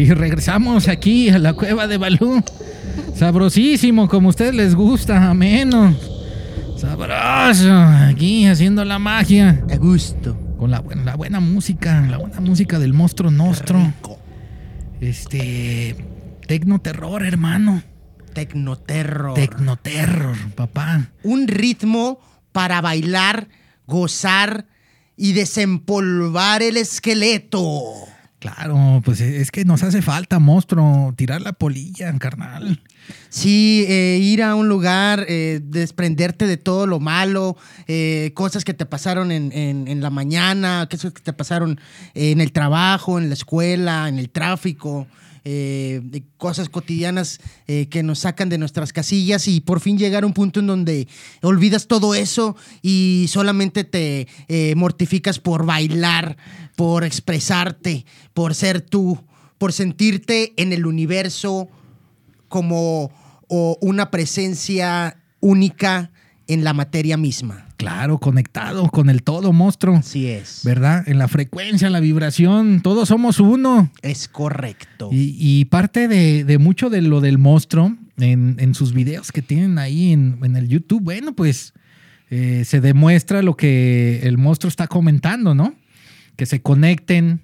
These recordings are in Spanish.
Sí, regresamos aquí a la cueva de Balú. Sabrosísimo, como a ustedes les gusta, ameno. Sabroso, aquí haciendo la magia. A gusto. Con la, la buena música, la buena música del monstruo nostro. Este. Tecnoterror, hermano. Tecnoterror. Tecnoterror, papá. Un ritmo para bailar, gozar y desempolvar el esqueleto. Claro, pues es que nos hace falta, monstruo, tirar la polilla, carnal. Sí, eh, ir a un lugar, eh, desprenderte de todo lo malo, eh, cosas que te pasaron en, en, la mañana, cosas que te pasaron en el trabajo, en la escuela, en el tráfico. Cosas cotidianas que nos sacan de nuestras casillas y por fin llegar a un punto en donde olvidas todo eso y solamente te mortificas por bailar, por expresarte, por ser tú, por sentirte en el universo como una presencia única en la materia misma. Claro, conectado con el todo, monstruo. Así es. ¿Verdad? En la frecuencia, la vibración, todos somos uno. Es correcto. Y, parte de, mucho de lo del monstruo en, sus videos que tienen ahí en, el YouTube, bueno, pues eh, se demuestra lo que el monstruo está comentando, ¿no? que se conecten.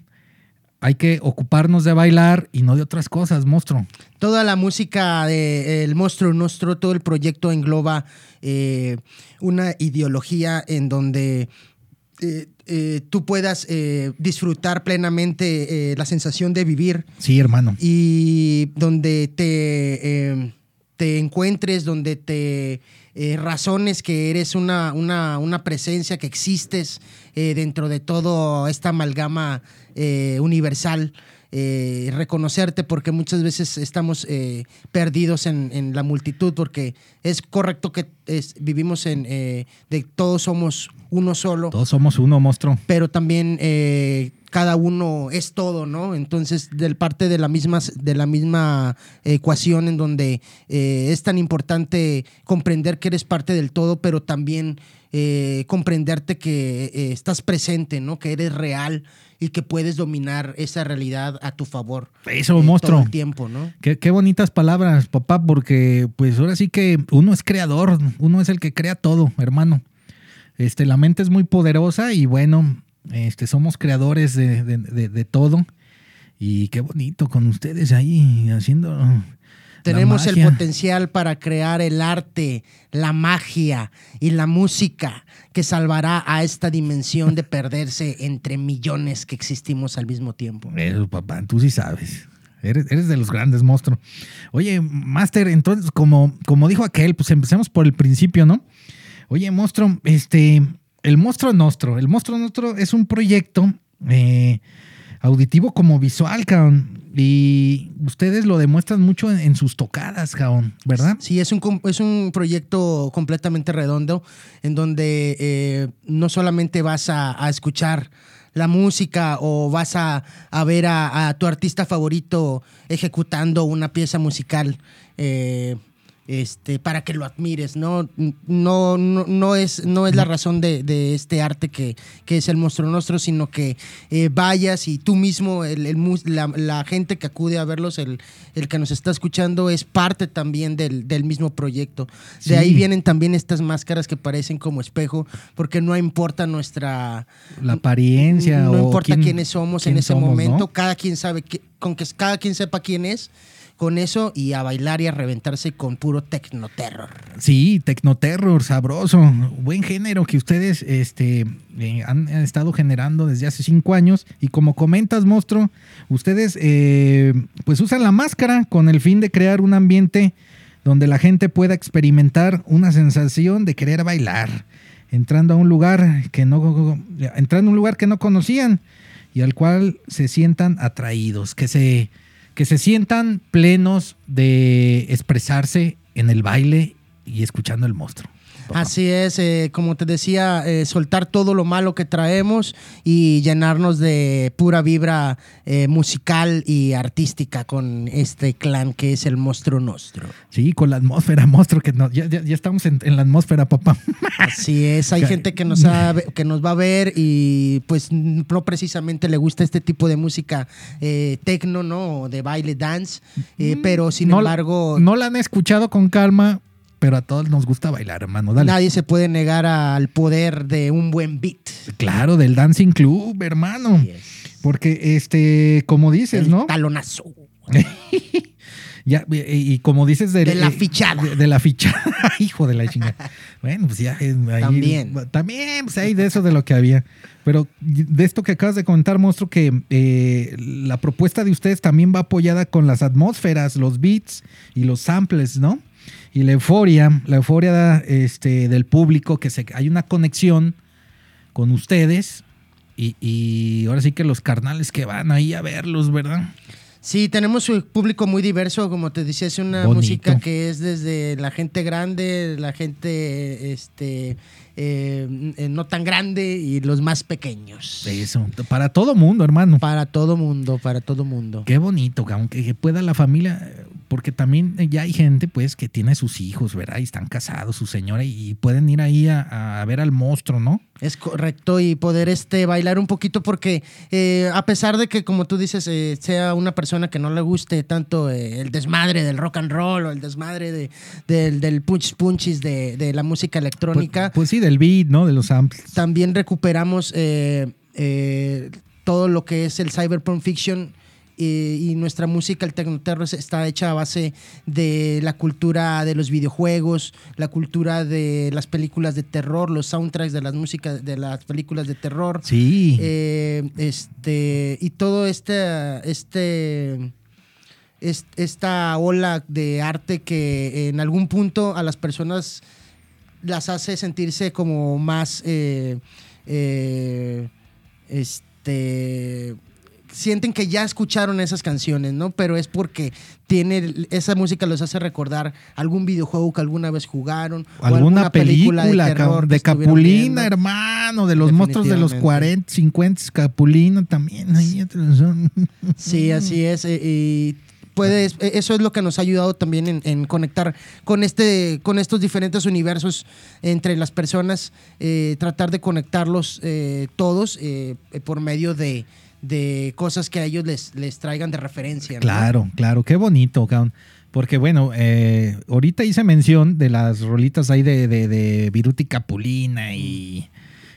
Hay que ocuparnos de bailar y no de otras cosas, monstruo. Toda la música del monstruo nuestro, todo el proyecto engloba eh, una ideología en donde eh, eh, tú puedas disfrutar plenamente la sensación de vivir. Sí, hermano. Y donde te, te encuentres, donde te razones que eres una, una, una, presencia, que existes eh, dentro de toda esta amalgama eh, universal. Eh, reconocerte porque muchas veces estamos perdidos en, la multitud porque es correcto que vivimos en de todos somos uno solo todos somos uno monstruo pero también cada uno es todo no entonces del parte de la misma de la misma ecuación en donde es tan importante comprender que eres parte del todo pero también eh, comprenderte que eh, estás presente, ¿no? Que eres real y que puedes dominar esa realidad a tu favor. Eso, monstruo. Todo el tiempo, ¿no? Qué, qué, bonitas palabras, papá, porque pues ahora sí que uno es creador, uno es el que crea todo, hermano. Este, la mente es muy poderosa y bueno, este, somos creadores de, de todo. Y qué bonito con ustedes ahí haciendo tenemos el potencial para crear el arte, la magia y la música que salvará a esta dimensión de perderse entre millones que existimos al mismo tiempo. Eso, papá, tú sí sabes. Eres, eres de los grandes monstruos. Oye, Master, entonces, como, como dijo aquel, pues empecemos por el principio, ¿no? Oye, monstruo, este, el monstruo nuestro, el monstruo nuestro es un proyecto eh, auditivo como visual, cabrón. Y ustedes lo demuestran mucho en, sus tocadas, cabrón, ¿verdad? Sí, es un, es un proyecto completamente redondo en donde eh, no solamente vas a, escuchar la música o vas a, ver a, tu artista favorito ejecutando una pieza musical. Eh, este, para que lo admires, ¿no? No, no, es, no es la razón de, este arte que, es el monstruo nuestro, sino que eh, vayas y tú mismo, el, la, gente que acude a verlos, el, el, que nos está escuchando, es parte también del, mismo proyecto. De ahí vienen también estas máscaras que parecen como espejo, porque no importa nuestra... La apariencia. No, importa quiénes somos en ese momento, cada quien sabe, que, con que cada quien sepa quién es con eso y a bailar y a reventarse con puro tecnoterror. Sí, tecnoterror, sabroso. Buen género que ustedes este, eh, han, estado generando desde hace cinco años. Y como comentas, monstruo, ustedes eh, pues usan la máscara con el fin de crear un ambiente donde la gente pueda experimentar una sensación de querer bailar, entrando a un lugar que no, entrando a un lugar que no conocían y al cual se sientan atraídos, que se que se sientan plenos de expresarse en el baile y escuchando el monstruo. Papá. Así es, eh, como te decía, eh, soltar todo lo malo que traemos y llenarnos de pura vibra eh, musical y artística con este clan que es el Monstruo Nostro. Sí, con la atmósfera, monstruo, que no, ya, ya- ya estamos en, en la atmósfera, papá. Así es, hay gente que nos, ha- que nos va a ver y pues no precisamente le gusta este tipo de música eh, tecno, ¿no? De baile, dance, eh, pero sin Mm, no, embargo... No la han escuchado con calma, pero a todos nos gusta bailar, hermano. Dale. Nadie se puede negar al poder de un buen beat. Claro, del Dancing Club, hermano. Porque, este, como dices, El ¿no? talonazo. Ya, y, como dices de, De la eh, fichada. De, de la fichada. Hijo de la chingada. Bueno, pues ya. eh, ahí- También. También, pues hay de eso de lo que había. Pero de esto que acabas de comentar, monstruo, que eh, la propuesta de ustedes también va apoyada con las atmósferas, los beats y los samples, ¿no? Y la euforia, la euforia este, del público, que se, hay una conexión con ustedes. Y, y ahora sí que los carnales que van ahí a verlos, ¿verdad? Sí, tenemos un público muy diverso, como te decía, es una Bonito. música que es desde la gente grande, la gente este eh, eh, no tan grande y los más pequeños. Eso, para todo mundo, hermano. Para todo mundo, para todo mundo. Qué bonito, que aunque que pueda la familia, porque también ya hay gente pues que tiene sus hijos, ¿verdad? Y están casados, su señora, y pueden ir ahí a, a ver al monstruo, ¿no? Es correcto y poder este bailar un poquito porque eh, a pesar de que como tú dices eh, sea una persona que no le guste tanto eh, el desmadre del rock and roll o el desmadre de, del, del punch punchis de, de la música electrónica, Pues, pues sí, del beat, ¿no? De los samples. también recuperamos eh, eh, todo lo que es el cyberpunk fiction eh, y nuestra música, el Tecnoterror, está hecha a base de la cultura de los videojuegos, la cultura de las películas de terror, los soundtracks de las músicas de las películas de terror. Sí. Eh, este, y todo este, este, es- esta ola de arte que en algún punto a las personas las hace sentirse como más, eh, eh, este, sienten que ya escucharon esas canciones, ¿no? Pero es porque tiene, esa música los hace recordar algún videojuego que alguna vez jugaron. o Alguna película, de terror de, Capulina, hermano, de los monstruos de los Definitivamente. 40, 50, Capulina también. Sí, así es. eh, Y puedes, eh, eso es lo que nos ha ayudado también en, en conectar con este, con estos diferentes universos entre las personas, eh, tratar de conectarlos eh, todos eh, por medio de, de cosas que a ellos les, les traigan de referencia. ¿no? Claro, claro, qué bonito, cabrón. Porque bueno, eh, ahorita hice mención de las rolitas ahí de, de, de Viruti Capulina y,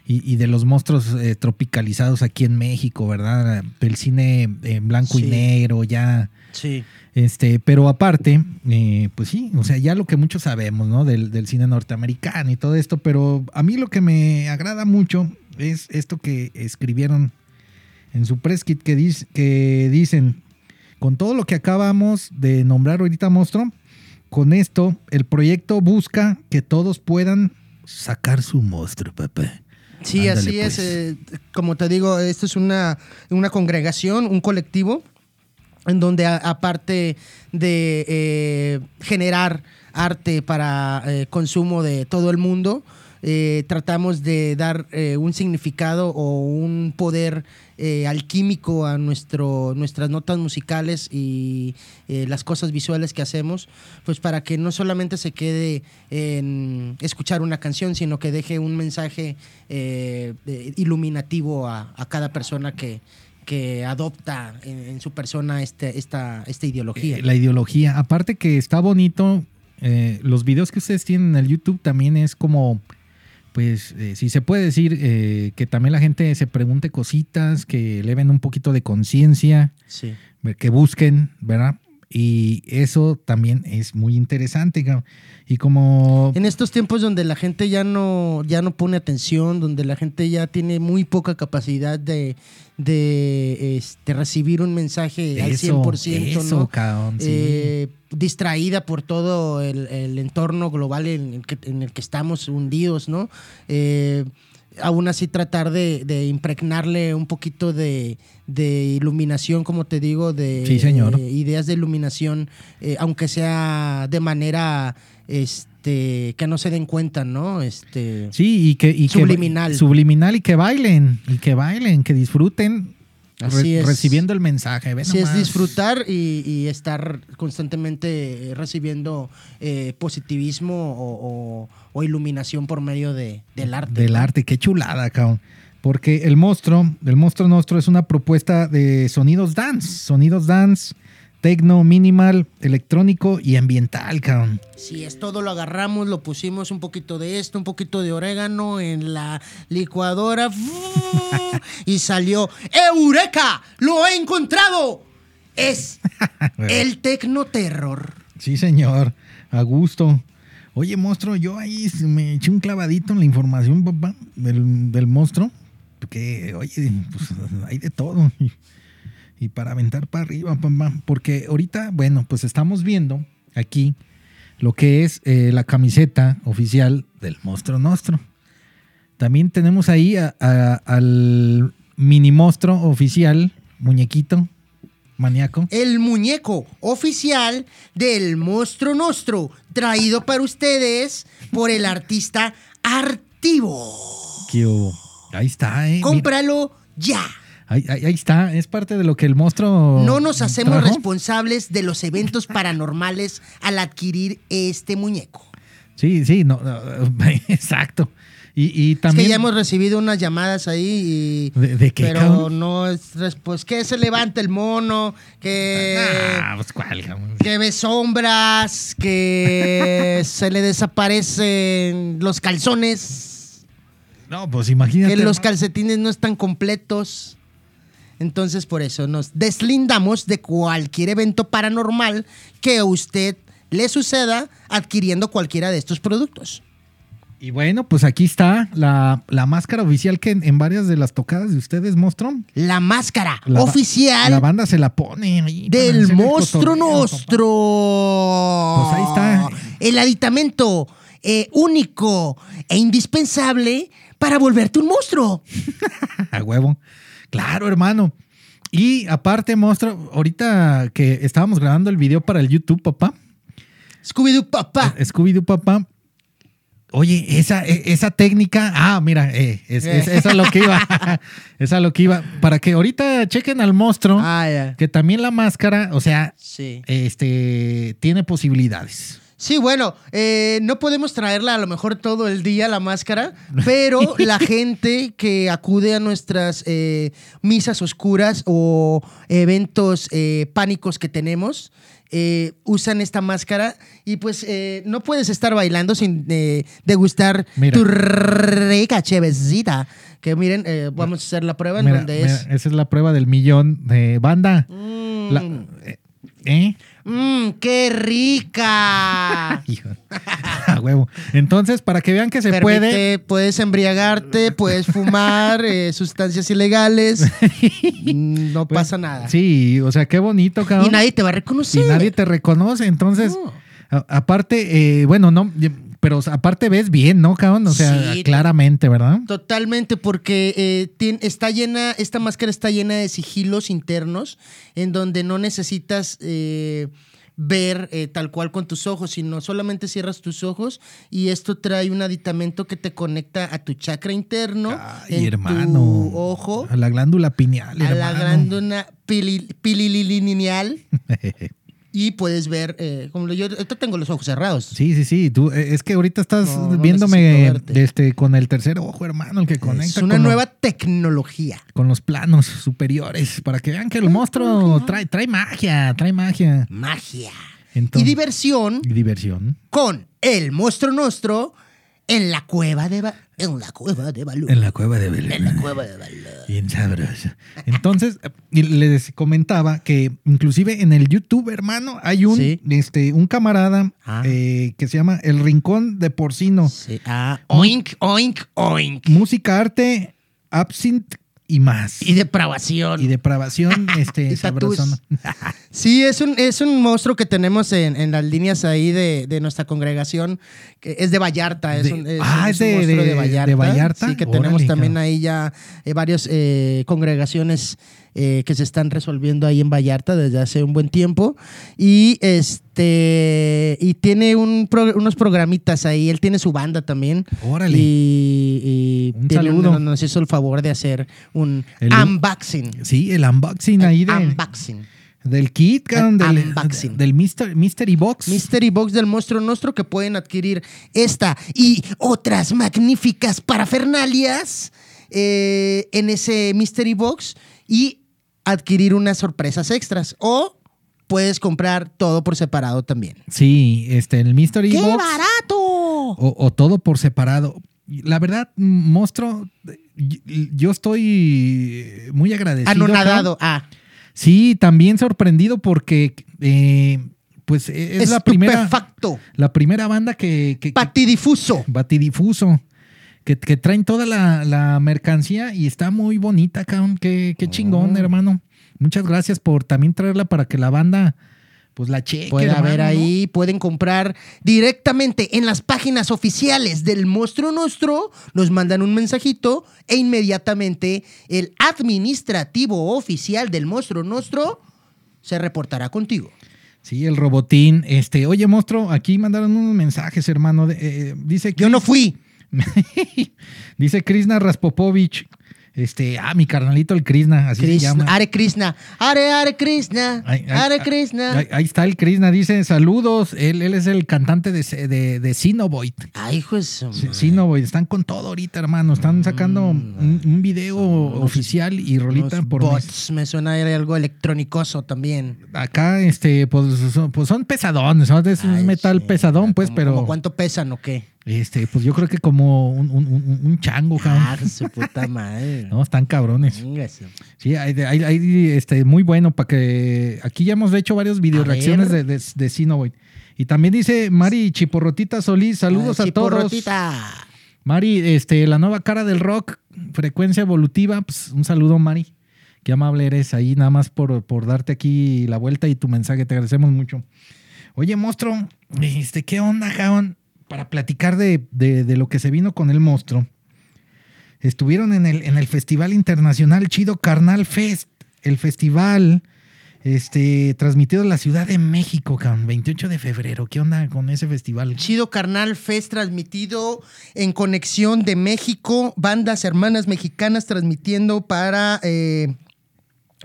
y, y de los monstruos eh, tropicalizados aquí en México, ¿verdad? Del cine en blanco y negro, ya. Sí. Este, pero aparte, eh, pues sí, o sea, ya lo que muchos sabemos, ¿no? Del, del cine norteamericano y todo esto, pero a mí lo que me agrada mucho es esto que escribieron en su press kit que, dice, que dicen, con todo lo que acabamos de nombrar ahorita, monstruo, con esto el proyecto busca que todos puedan sacar su monstruo, papá. Sí, Ándale, así es. pues. eh, como te digo, esto es una, una congregación, un colectivo, en donde a- aparte de eh, generar arte para eh, consumo de todo el mundo, eh, tratamos de dar eh, un significado o un poder eh, alquímico a nuestro, nuestras notas musicales y las cosas visuales que hacemos, pues para que no solamente se quede en escuchar una canción, sino que deje un mensaje iluminativo a, cada persona que, que adopta en, su persona este, esta, esta ideología. La ideología. Aparte que está bonito, los videos que ustedes tienen en el YouTube también es como, pues, eh, si se puede decir, eh, que también la gente se pregunte cositas, que eleven un poquito de conciencia, Sí. que busquen, ¿verdad? Y eso también es muy interesante. Y como... En estos tiempos donde la gente ya no, ya no pone atención, donde la gente ya tiene muy poca capacidad de, de este, recibir un mensaje al Eso, 100%, eso, ¿no? cabrón, sí. Eh, distraída por todo el, el entorno global en el, que, en el que estamos hundidos, ¿no? Eh, aún así tratar de, de impregnarle un poquito de, de iluminación, como te digo, de Sí, señor. eh, ideas de iluminación, eh, aunque sea de manera este, que no se den cuenta, ¿no? Este, Sí, y que... Y que- Subliminal. subliminal y que bailen, y que bailen, que disfruten Así re- es. recibiendo el mensaje. Ve Sí, es disfrutar y, y estar constantemente recibiendo eh, positivismo o, o- o iluminación por medio de, del arte. Del arte, qué chulada, cabrón. Porque el monstruo, el monstruo nuestro es una propuesta de sonidos dance, sonidos dance, tecno, minimal, electrónico y ambiental, cabrón. Si es todo, lo agarramos, lo pusimos un poquito de esto, un poquito de orégano en la licuadora y salió ¡Eureka! ¡Lo he encontrado! Es el Tecno Terror. Sí, señor, a gusto. Oye, monstruo, yo ahí me eché un clavadito en la información, papá, del, del monstruo. Porque, oye, pues hay de todo. Y, para aventar para arriba, papá. Porque ahorita, bueno, pues estamos viendo aquí lo que es eh, la camiseta oficial del monstruo nuestro. También tenemos ahí al mini monstruo oficial, muñequito, maníaco. El muñeco oficial del Monstruo Nostro, traído para ustedes por el artista Artivo. ¿Qué hubo? Ahí está, ¿eh? Cómpralo ya. ahí, ahí- ahí está, es parte de lo que el monstruo. No nos hacemos trajo. responsables de los eventos paranormales al adquirir este muñeco. Sí, sí, no, no, exacto. Y, y Es también. que ya hemos recibido unas llamadas ahí y... ¿De, de qué, pero cabrón? no es... Pues que se levanta el mono, que... Ah, pues cuál, cabrón? que ve sombras, que se le desaparecen los calzones, No, pues imagínate. que los calcetines no están completos. Entonces, por eso nos deslindamos de cualquier evento paranormal que a usted le suceda adquiriendo cualquiera de estos productos. Y bueno, pues aquí está la, la máscara oficial que en, en varias de las tocadas de ustedes, monstruo. La máscara la oficial La banda se la pone ahí. del monstruo nostro. Pues ahí está. El aditamento eh, único e indispensable para volverte un monstruo. A huevo. Claro, hermano. Y aparte, monstruo, ahorita que estábamos grabando el video para el YouTube, papá. Scooby-Doo, papá. Scooby-Doo, papá. Oye, esa, e- esa técnica. Ah, mira, eh, es, es- esa es lo que iba. esa es lo que iba. Para que ahorita chequen al monstruo, Ah, que también la máscara, o sea, Sí. este, tiene posibilidades. Sí, bueno, eh, no podemos traerla a lo mejor todo el día la máscara, pero la gente que acude a nuestras eh, misas oscuras o eventos eh, pánicos que tenemos, eh, usan esta máscara y pues eh, no puedes estar bailando sin eh, degustar Mira. tu rica. Que miren, eh, vamos a hacer la prueba en Mira, donde mira, es... esa es la prueba del millón de banda. Mm, La- eh, mm, ¡Qué rica! Hijo. A huevo. Entonces, para que vean que se puede. Puedes embriagarte, puedes fumar eh, sustancias ilegales. No pues, pasa nada. Sí, o sea, qué bonito, cabrón. Y nadie te va a reconocer. y nadie te reconoce. Entonces, No. a- aparte, eh, bueno, no, pero aparte ves bien, ¿no, cabrón? O sea, Sí. claramente, ¿verdad? Totalmente, porque eh, tien- está llena, esta máscara está llena de sigilos internos en donde no necesitas eh, ver eh, tal cual con tus ojos, sino solamente cierras tus ojos y esto trae un aditamento que te conecta a tu chakra interno, Ay, en hermano. tu ojo, A la glándula pineal, a la glándula pili- pilililineal y puedes ver, eh, como yo ahorita tengo los ojos cerrados. Sí, sí, sí. Tú, eh, es que ahorita estás No, no viéndome verte. este, con el tercer ojo, hermano, el que es conecta una con, lo- nueva tecnología. con los planos superiores. Para que vean que el monstruo trae, trae magia, trae magia. Magia. Entonces- y diversión Y diversión. con el monstruo nuestro en la cueva de Ba- en la cueva de Balú. En la cueva de Belén. En la cueva de Balú. Bien sabroso. Entonces, eh, les comentaba que inclusive en el YouTube, hermano, hay un, Sí. este, un camarada Ah. eh, que se llama El Rincón de Porcino. Sí. Ah, oink, oink, oink. Música, arte, absinthe y más. Y depravación. Y depravación, este, sabrosón. Sí, es un, es un monstruo que tenemos en, en las líneas ahí de, de nuestra congregación, que es de Vallarta. Es De- un, es- ah, es es un de- monstruo de- de Vallarta. Sí, que Órale, tenemos también ahí ya eh, varias eh, congregaciones eh, que se están resolviendo ahí en Vallarta desde hace un buen tiempo. Y este y tiene un pro- unos programitas ahí. Él tiene su banda también. Órale. Y, y tiene- nos, hizo el favor de hacer un El- unboxing. Sí, el unboxing ahí de, Unboxing. del kit, cabrón, del, unboxing. del Mister, Mystery Box. Mystery Box del Monstruo Nostro que pueden adquirir esta y otras magníficas parafernalias eh, en ese Mystery Box y adquirir unas sorpresas extras. O puedes comprar todo por separado también. Sí, este, el Mystery ¡Qué Box. barato! O, o todo por separado. La verdad, monstruo, yo estoy muy agradecido. Anonadado. Ah, Sí, también sorprendido porque eh, pues es la primera, la primera banda que, que, que- patidifuso. Batidifuso. Que, que traen toda la, la mercancía y está muy bonita, cabrón. Qué, qué chingón, Oh. hermano. Muchas gracias por también traerla para que la banda pues la cheque. Puede haber ¿no? ahí, pueden comprar directamente en las páginas oficiales del Monstruo Nostro, nos mandan un mensajito e inmediatamente el administrativo oficial del Monstruo Nostro se reportará contigo. Sí, el robotín. Este, oye, monstruo, aquí mandaron unos mensajes, hermano. de- eh, dice Yo no fui. dice Krishna Raspopovich. Este, ah, mi carnalito el Krishna, así se llama. Are Krishna, Are Are Krishna, Ay, ay, Are Krishna. Ahí, ahí está el Krishna, dice saludos. Él, él es el cantante de, de, de Sinovoid. Ay, madre. Sinovoid, están con todo ahorita, hermano. Están sacando un, un video oficial y rolita por bots, me suena algo electrónicoso también. Acá, este, pues son, pues son pesadones, ¿no? Es un metal sí. pesadón, pues, ¿Cómo- pero. cómo ¿Cuánto pesan o qué? Este, pues yo creo que como un, un- un- un chango, Ah, cabrón. su puta madre. No, están cabrones. Sí, hay, hay- hay, este, muy bueno para que. Aquí ya hemos hecho varias video A reacciones de, ver. de, de Sinovoid. Y también dice Mari Chiporrotita Solís, saludos Ay, a todos. chiporrotita. Mari, este, la nueva cara del rock, frecuencia evolutiva, pues un saludo, Mari. Qué amable eres ahí, nada más por, por darte aquí la vuelta y tu mensaje, te agradecemos mucho. Oye, monstruo, este, ¿qué onda, cabrón? Para platicar de, de- lo que se vino con el monstruo. Estuvieron en el, en el Festival Internacional Chido Carnal Fest, el festival este, transmitido en la Ciudad de México, cabrón, 28 de febrero. ¿Qué onda con ese festival? Chido Carnal Fest transmitido en conexión de México, bandas hermanas mexicanas transmitiendo para eh,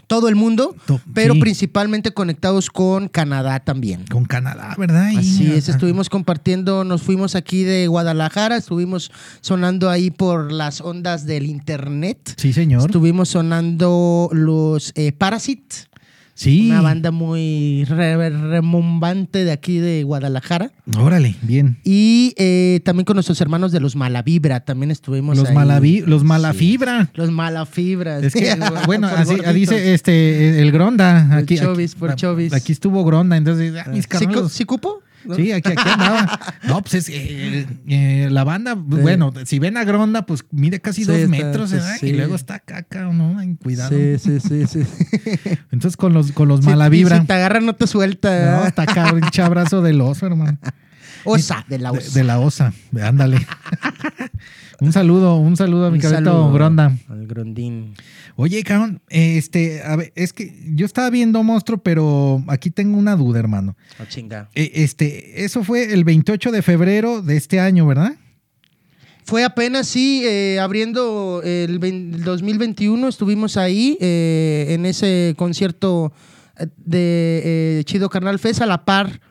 todo el mundo, To- pero sí. principalmente conectados con Canadá también. Con Canadá, ¿verdad? Y- Así es, estuvimos compartiendo, nos fuimos aquí de Guadalajara, estuvimos sonando ahí por las ondas del internet. Sí, señor. Estuvimos sonando los eh, Sí. una banda muy re- remombante de aquí de Guadalajara. Órale, bien. Y eh, también con nuestros hermanos de los Malavibra, también estuvimos Los ahí. malavi- los Sí. malafibra. Los Malafibras. Es que, bueno, así dice este el Gronda. Por Aquí, Chovis, aquí- por Chovis. Aquí estuvo Gronda, entonces, ah, mis ¿Sí, sí cupo? ¿No? Sí, aquí, aquí andaba. No, pues es eh, eh, la banda, bueno, si ven a Gronda, pues mide casi Sí, dos metros, ¿verdad? sí. Y luego está caca, ¿no? Cuidado. Sí, sí, sí, sí. Entonces con los, con los Sí, mala y vibra. Si te agarra, no te suelta. No, está cabrón, pinche abrazo del oso, hermano. Osa, de la osa. de la osa, ándale. un saludo, un saludo a mi Un cabrito Gronda. Al Grondín. Oye, cabrón, este, a ver, es que yo estaba viendo monstruo, pero aquí tengo una duda, hermano. Oh, chinga. Eh, Este, eso fue el 28 de febrero de este año, ¿verdad? Fue apenas, sí, eh, abriendo el, vein- el 2021, estuvimos ahí eh, en ese concierto eh, de eh, Chido Carnal Fest a la par.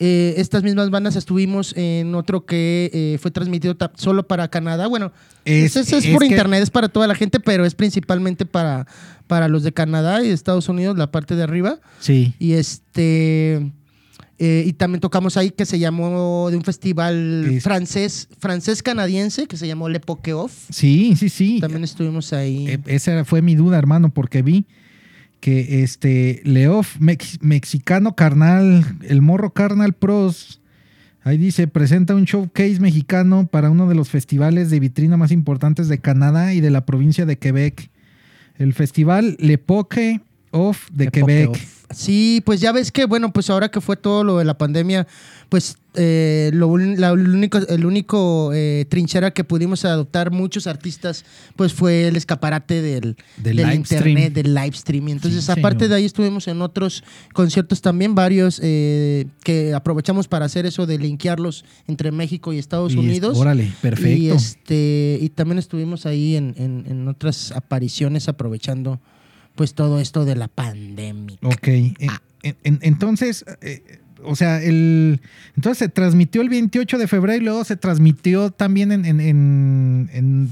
Eh, estas mismas bandas estuvimos en otro que eh, fue transmitido solo para Canadá. Bueno, Es- es, es es por que- internet, es para toda la gente, pero es principalmente para, para los de Canadá y de Estados Unidos, la parte de arriba. Sí. Y este. eh, y también tocamos ahí que se llamó de un festival Es- francés, francés canadiense que se llamó Le Poke Off. Sí, sí, sí. También estuvimos ahí. Eh, esa fue mi duda, hermano, porque vi que este Leof Mex- Mexicano Carnal, el Morro Carnal Pros, ahí dice, presenta un showcase mexicano para uno de los festivales de vitrina más importantes de Canadá y de la provincia de Quebec. El festival Le Poke Off de Le Quebec. Off, Sí, pues ya ves que, bueno, pues ahora que fue todo lo de la pandemia, pues eh, lo, la- único, el único eh, trinchera que pudimos adoptar muchos artistas, pues fue el escaparate del, Del internet, stream. del live stream. Entonces, Sí, aparte señor. de ahí estuvimos en otros conciertos también, varios eh, que aprovechamos para hacer eso de linkearlos entre México y Estados Y es- Unidos. órale, perfecto. Y, este, y también estuvimos ahí en, en- en otras apariciones aprovechando pues todo esto de la pandemia. Ok. eh, en- en- entonces, eh, o sea, el entonces se transmitió el 28 de febrero y luego se transmitió también en, en, en- en-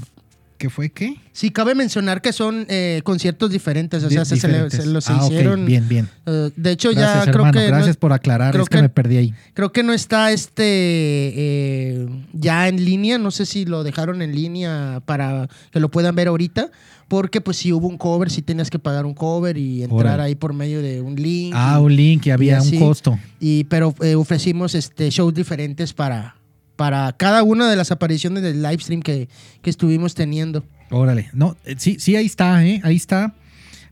¿qué fue qué? Sí, cabe mencionar que son eh, conciertos diferentes, o sea, se, los Ah, hicieron. bien, bien. eh, de hecho, Gracias, ya creo hermano. que Gracias no, por aclarar, creo es que, que- me perdí ahí. creo que no está este eh, ya en línea, no sé si lo dejaron en línea para que lo puedan ver ahorita, porque pues si hubo un cover, si tenías que pagar un cover y entrar ahí por medio de un link. Ah, y- un link y había un así. costo. Y, pero eh, ofrecimos este, shows diferentes para, para cada una de las apariciones del live stream que, que estuvimos teniendo. Órale. No, eh, sí, sí, ahí está, ¿eh? Ahí está.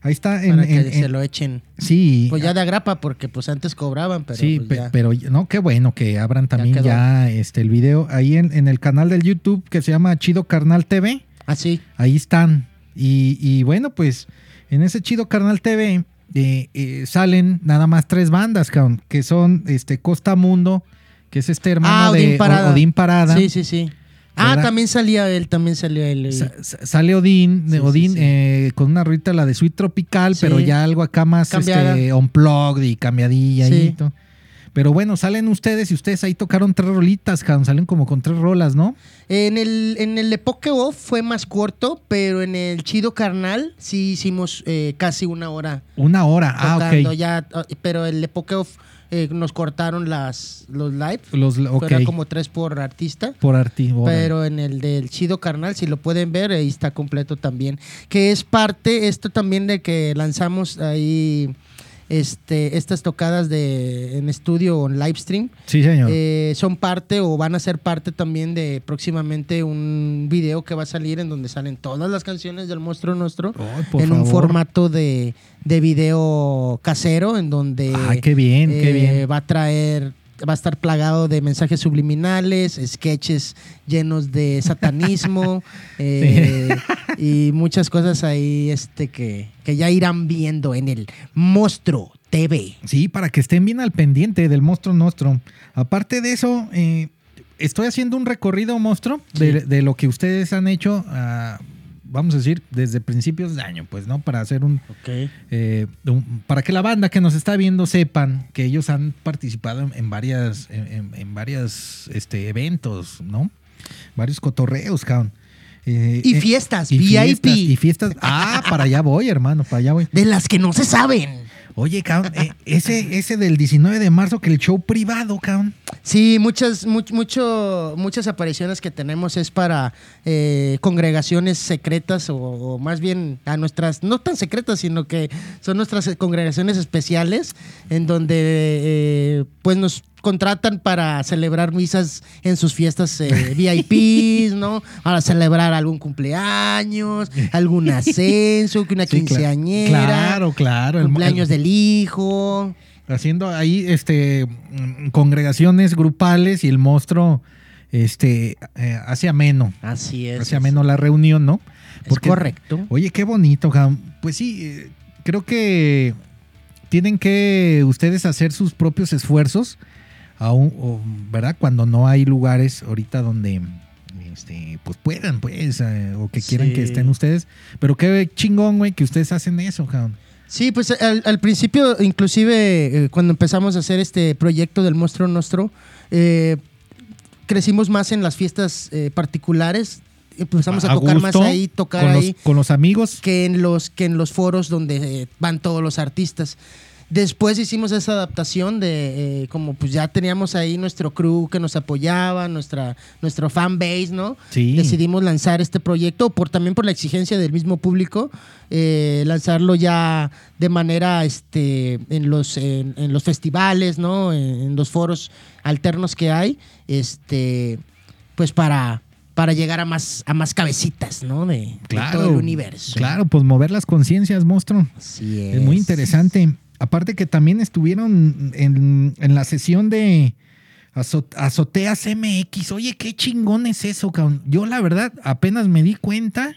Ahí está. En, para que en- se en- lo echen. sí. Pues ya de agrapa, porque pues antes cobraban, pero sí, pues, ya. pero no, qué bueno que abran también ya, este el video ahí en, en el canal del YouTube que se llama Chido Carnal TV. Así. Ahí están. Y, y bueno, pues en ese Chido Carnal TV eh, eh, salen nada más tres bandas, cabrón, que son este Costa Mundo, que es este hermano Ah, de Odín Parada. O- Odín Parada. Sí, sí, sí. Ah, ¿Verdad? también salía él, también salía él. eh. Sa- sa- sale Odín, Sí, Odín sí. eh, con una ruita, la de Sweet Tropical, pero ya algo acá más Cambiada. este, unplugged y cambiadilla y todo. Pero bueno, salen ustedes y ustedes ahí tocaron tres rolitas, salen como con tres rolas, ¿no? En el, en el Epoque Off fue más corto, pero en el Chido Carnal sí hicimos eh, casi una hora Una hora, ah, ok. ya, ah, pero el Epoque Off eh, nos cortaron las, los live. Los, ok, Era como tres por artista. por arti. órale. Pero en el del Chido Carnal, si lo pueden ver, ahí está completo también. Que es parte, esto también de que lanzamos ahí este, estas tocadas de en estudio o en live stream. Sí, señor. eh, son parte o van a ser parte también de próximamente un video que va a salir en donde salen todas las canciones del Monstruo Nuestro por en un favor. formato de, de video casero en donde Ay, qué bien, qué eh, bien. va a traer va a estar plagado de mensajes subliminales, sketches llenos de satanismo eh, y muchas cosas ahí este que, que ya irán viendo en el Monstruo TV. Sí, para que estén bien al pendiente del monstruo nuestro. Aparte de eso, eh, estoy haciendo un recorrido, monstruo, de, Sí. de lo que ustedes han hecho, ah, vamos a decir, desde principios de año, pues, ¿no? Para hacer un, eh, un- para que la banda que nos está viendo sepan que ellos han participado en, en varias, en, en- en varias este, eventos, ¿no? Varios cotorreos, cabrón. Eh, Y eh, fiestas, y VIP. fiestas, y fiestas. Ah, para allá voy, hermano, para allá voy. De las que no se saben. Oye, cabrón, eh, ese, ese del 19 de marzo, que el show privado, cabrón. Sí, muchas, much- mucho, muchas apariciones que tenemos es para eh, congregaciones secretas o, más bien a nuestras, no tan secretas, sino que son nuestras congregaciones especiales en donde eh, pues nos contratan para celebrar misas en sus fiestas eh, VIPs, ¿no? Para celebrar algún cumpleaños, algún ascenso, que una Sí, quinceañera, Claro, claro. el- cumpleaños del hijo. Haciendo ahí este mm, congregaciones grupales y el monstruo este eh, hace ameno. Así es. Hace ameno la reunión, ¿no? Es correcto. Oye, qué bonito. Pues sí, eh, creo que tienen que ustedes hacer sus propios esfuerzos, aún, o, ¿verdad? Cuando no hay lugares ahorita donde este, pues puedan, pues, eh, o que quieran Sí. que estén ustedes. Pero qué chingón, güey, que ustedes hacen eso, cabrón. Sí, pues al, al principio, inclusive eh, cuando empezamos a hacer este proyecto del Monstruo Nostro, eh, crecimos más en las fiestas eh, particulares, empezamos a, tocar más ahí, tocar con ahí, Los, con los amigos. que en los que en los foros donde eh, van todos los artistas. Después hicimos esa adaptación de eh, como pues ya teníamos ahí nuestro crew que nos apoyaba, nuestra nuestro fan base, ¿no? Sí. Decidimos lanzar este proyecto por también por la exigencia del mismo público, eh, lanzarlo ya de manera este en los en, en los festivales, ¿no? En, en los foros alternos que hay, este pues para para llegar a más a más cabecitas, ¿no? De, de Claro. todo el universo. Claro, pues mover las conciencias, monstruo. Así Es muy interesante. Aparte que también estuvieron en, en la sesión de Azo- Azoteas MX. Oye, qué chingón es eso, cabrón. Yo la verdad apenas me di cuenta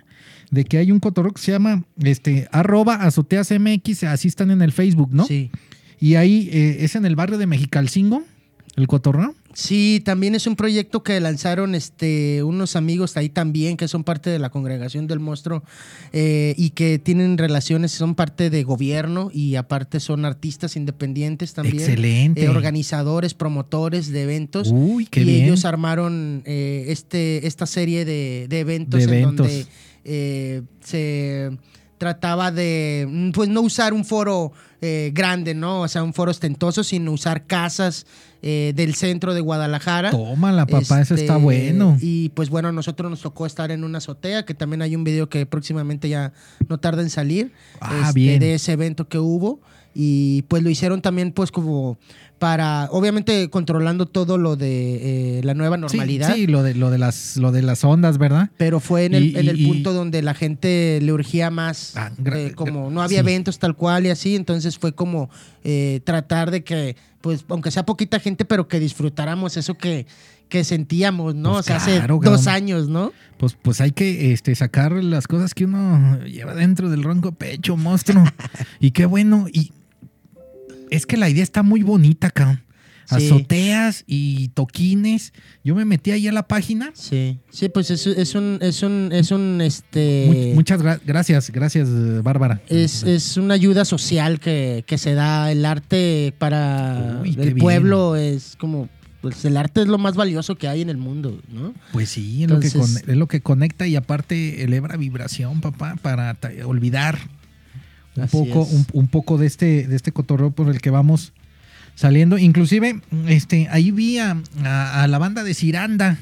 de que hay un cotorreo que se llama este, arroba Azoteas MX, así están en el Facebook, ¿no? Sí. Y ahí eh, es en el barrio de Mexicalcingo, el cotorreo. Sí, también es un proyecto que lanzaron este, unos amigos ahí también, que son parte de la congregación del monstruo eh, y que tienen relaciones, son parte de gobierno y aparte son artistas independientes también. Excelente. eh, organizadores, promotores de eventos. Uy, qué y bien. ellos armaron eh, este, esta serie de, de eventos, De en eventos. donde se trataba de pues no usar un foro eh, grande, ¿no? O sea, un foro ostentoso, sino usar casas eh, del centro de Guadalajara. Tómala, papá, eso está Este, bueno. Y pues bueno, a nosotros nos tocó estar en una azotea, que también hay un video que próximamente ya no tarda en salir. Ah, este, bien. De ese evento que hubo. Y pues lo hicieron también pues como para, obviamente controlando todo lo de eh, la nueva normalidad. Sí, lo de, lo, de las, lo de las ondas, ¿verdad? Pero fue en el, Y- en el y- punto donde la gente le urgía más, Ah, eh, como no había sí. eventos tal cual y así, entonces fue como eh, tratar de que, pues, aunque sea poquita gente, pero que disfrutáramos eso que, que sentíamos, ¿no? Pues o sea, claro, hace dos años, ¿no? Pues, pues hay que este, sacar las cosas que uno lleva dentro del ronco pecho, monstruo. y qué bueno. Y es que la idea está muy bonita, cabrón. Sí. Azoteas y toquines. Yo me metí ahí a la página. Sí, sí, pues es, es un, es un, es un, este... Mu- muchas gra- gracias, gracias, Bárbara. Es, es una ayuda social que, que se da el arte para Uy, el bien. pueblo. Es como, pues el arte es lo más valioso que hay en el mundo, ¿no? Pues sí, es, lo que Entonces- con- es lo que conecta y aparte eleva vibración, papá, para olvidar un Así poco, un, un poco de este, de este cotorreo por el que vamos saliendo. Inclusive, este, ahí vi a, a- a la banda de Ciranda.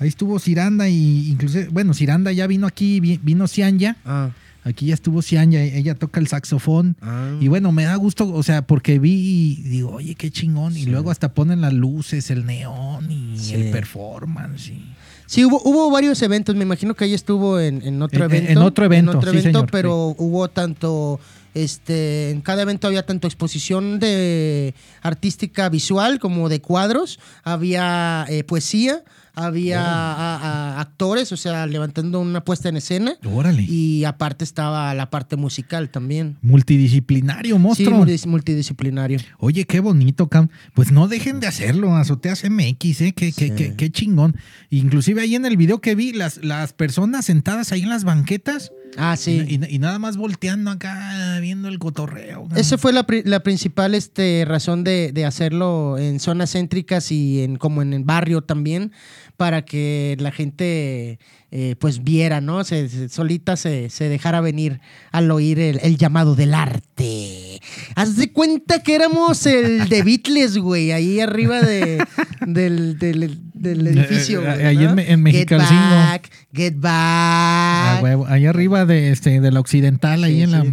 Ahí estuvo Ciranda y inclusive, bueno, Ciranda ya vino aquí, vi- vino Cianya. Ah, Aquí ya estuvo Cianya, ella toca el saxofón. ah. Y bueno, me da gusto, o sea, porque vi y digo, oye, qué chingón. Y luego hasta ponen las luces, el neón y Sí. el performance. y- Sí, hubo, hubo varios eventos. Me imagino que ella estuvo en, en otro En- en- evento. en otro evento, otro sí, evento, señor, pero hubo tanto. Este, en cada evento había tanto exposición de artística visual como de cuadros, había eh, poesía, había a- a- actores, o sea, levantando una puesta en escena, Órale. y aparte estaba la parte musical también. Multidisciplinario, Sí, monstruo. multis- multidisciplinario. Oye, qué bonito, Cam. Pues no dejen de hacerlo, Azoteas MX, ¿eh? Qué, qué, Sí. qué, qué chingón. Inclusive ahí en el video que vi, las, las personas sentadas ahí en las banquetas Ah, sí. y, y- y nada más volteando acá, viendo el cotorreo. Esa fue la, la principal este, razón de, de hacerlo en zonas céntricas y en como en el barrio también, para que la gente eh, pues viera, ¿no? Se, se- solita se, se dejara venir al oír el, el llamado del arte. Haz de cuenta que éramos el de Beatles, güey, ahí arriba de, del, del- del edificio. Eh, güey, eh, ahí ¿no? en en Get back, get Ah, back. huevo, ahí arriba de este de la occidental, ahí Sí, en la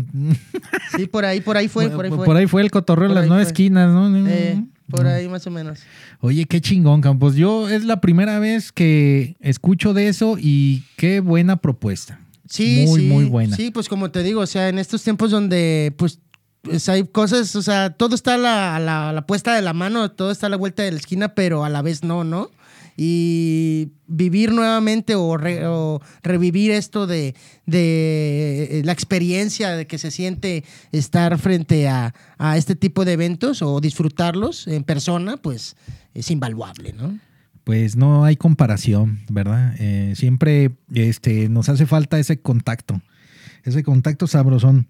sí. Por ahí, por ahí fue, por ahí fue. por ahí fue el cotorreo en las nueve esquinas, ¿no? Eh, por No. ahí más o menos. Oye, qué chingón, Campos. Yo es la primera vez que escucho de eso y qué buena propuesta. Sí, Muy, sí, muy buena. Sí, pues como te digo, o sea, en estos tiempos donde pues, pues, hay cosas, o sea, todo está a la, a la, a la puesta de la mano, todo está a la vuelta de la esquina, pero a la vez no, ¿no? Y vivir nuevamente o, re- o revivir esto de, de la experiencia de que se siente estar frente a, a este tipo de eventos o disfrutarlos en persona, pues es invaluable, ¿no? Pues no hay comparación, ¿verdad? Eh, siempre este, nos hace falta ese contacto, ese contacto sabrosón.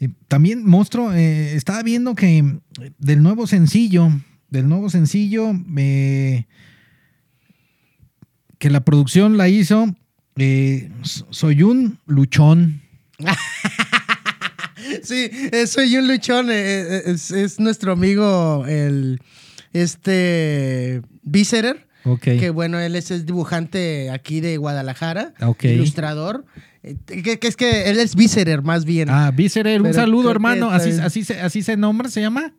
Eh, también, monstruo, eh, estaba viendo que del nuevo sencillo, del nuevo sencillo, que la producción la hizo, soy un luchón. Sí, soy un luchón. es, es nuestro amigo, el este Viserer. Ok. Que bueno, él es, es dibujante aquí de Guadalajara, Ok. ilustrador. Eh, Que, que es que él es Viserer más bien. Ah, Viserer, un saludo, hermano. Así, bien. así, se, así se nombra, se llama.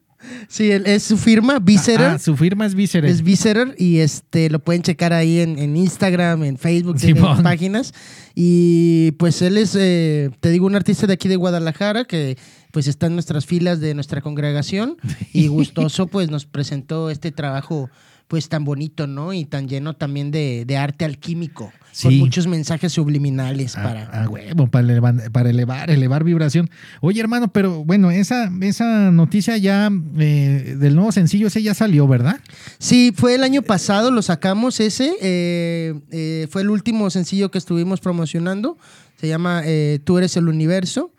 Sí, él- es su firma, Viserer. Ah, su firma es Viserer. Es Viserer y este lo pueden checar ahí en, en Instagram, en Facebook, tiene Simón. páginas. Y pues él es, eh, te digo, un artista de aquí de Guadalajara que pues está en nuestras filas de nuestra congregación y gustoso pues nos presentó este trabajo pues tan bonito, ¿no? Y tan lleno también de, de arte alquímico, con Sí. muchos mensajes subliminales Ah, para... ah, huevo, para elevar, para elevar, elevar vibración. Oye, hermano, pero bueno, esa, esa noticia ya eh, del nuevo sencillo, ese ya salió, ¿verdad? Sí, fue el año pasado, lo sacamos ese. eh, eh, fue el último sencillo que estuvimos promocionando. Se llama eh, Tú eres el universo.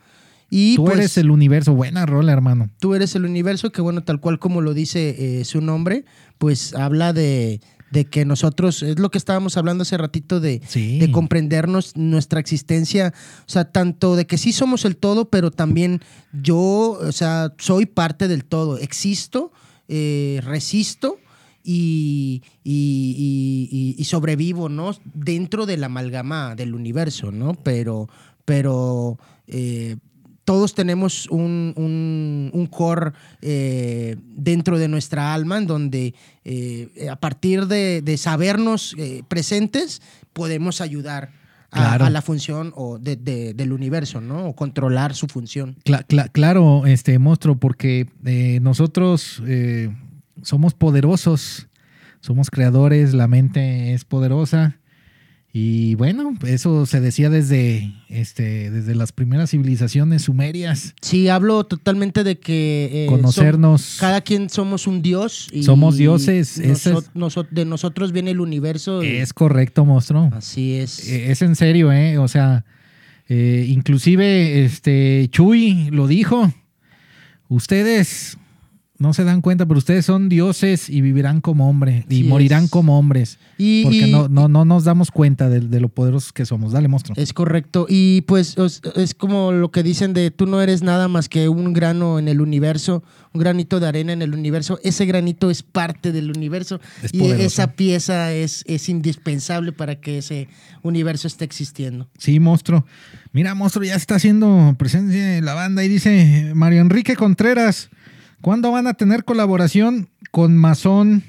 Y Tú pues, eres el universo. Buena rola, hermano. Tú eres el universo, que bueno, tal cual como lo dice eh, su nombre, pues habla de, de que nosotros, es lo que estábamos hablando hace ratito de, Sí. de comprendernos nuestra existencia, o sea, tanto de que sí somos el todo, pero también yo, o sea, soy parte del todo, existo, eh, resisto y, y- y- y- y sobrevivo, ¿no? Dentro de la amalgama del universo, ¿no? Pero, pero eh, todos tenemos un, un, un core eh, dentro de nuestra alma en donde eh, a partir de, de sabernos eh, presentes podemos ayudar a, Claro. a la función o de- de- del universo, ¿no? O controlar su función. Cla- cla- claro, este monstruo, porque nosotros somos poderosos, somos creadores, la mente es poderosa. Y bueno, eso se decía desde, este, desde las primeras civilizaciones sumerias. Sí, hablo totalmente de que eh, Conocernos. cada quien somos un dios. Y Somos dioses, noso- noso- de nosotros viene el universo. y- Es correcto, monstruo. así es. Eh, Es en serio, ¿eh? O sea, eh, inclusive este Chuy lo dijo. Ustedes no se dan cuenta, pero ustedes son dioses y vivirán como hombres y morirán es. como hombres. Y- Porque y- no, no, no nos damos cuenta de, de lo poderosos que somos. Dale, monstruo. Es correcto. Y pues es como lo que dicen de tú no eres nada más que un grano en el universo, un granito de arena en el universo. Ese granito es parte del universo Es y esa pieza es, es indispensable para que ese universo esté existiendo. Sí, monstruo. Mira, monstruo, ya está haciendo presencia en la banda y dice Mario Enrique Contreras, ¿cuándo van a tener colaboración con Mazón?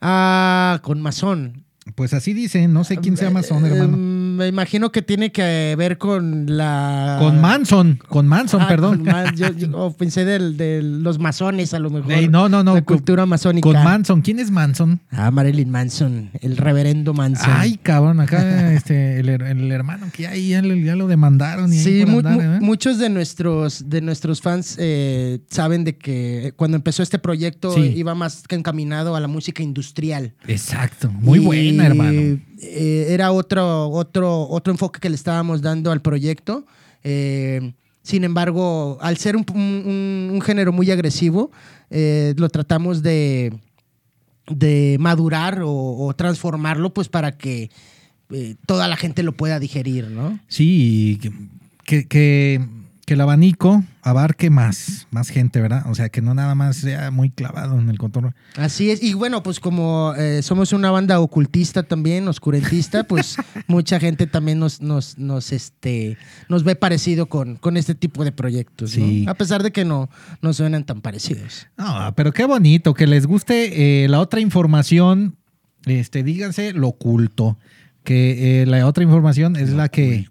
Ah, con Masón. Pues así dice, no sé quién sea Mazón, Eh, hermano. me imagino que tiene que ver con la... Con Manson, con Manson, Ah, perdón. con Man- yo, yo- oh, pensé del- de los masones a lo mejor. Ey, no, no, no. La cultura masónica. Con Manson. ¿Quién es Manson? Ah, Marilyn Manson, el reverendo Manson. Ay, cabrón, acá este, el, el hermano que ahí ya, lo- ya lo demandaron. Y Sí, mu- andar, ¿eh? muchos de nuestros, de nuestros fans eh, saben de que cuando empezó este proyecto Sí. iba más que encaminado a la música industrial. Exacto, muy Y, hermano. eh, era otro, otro, otro enfoque que le estábamos dando al proyecto. Eh, sin embargo, al ser un, un- un género muy agresivo, eh, lo tratamos de, de madurar o, o transformarlo pues para que toda la gente lo pueda digerir, ¿no? Sí, que- que el abanico abarque más, más gente, ¿verdad? O sea, que no nada más sea muy clavado en el contorno. Así es, y bueno, pues como eh, somos una banda ocultista también, oscurentista, pues mucha gente también nos, nos, nos, este, nos ve parecido con, con este tipo de proyectos, ¿no? Sí. A pesar de que no, no suenan tan parecidos. No, pero qué bonito, que les guste eh, la otra información, este, díganse lo oculto, que eh, la otra información es la que...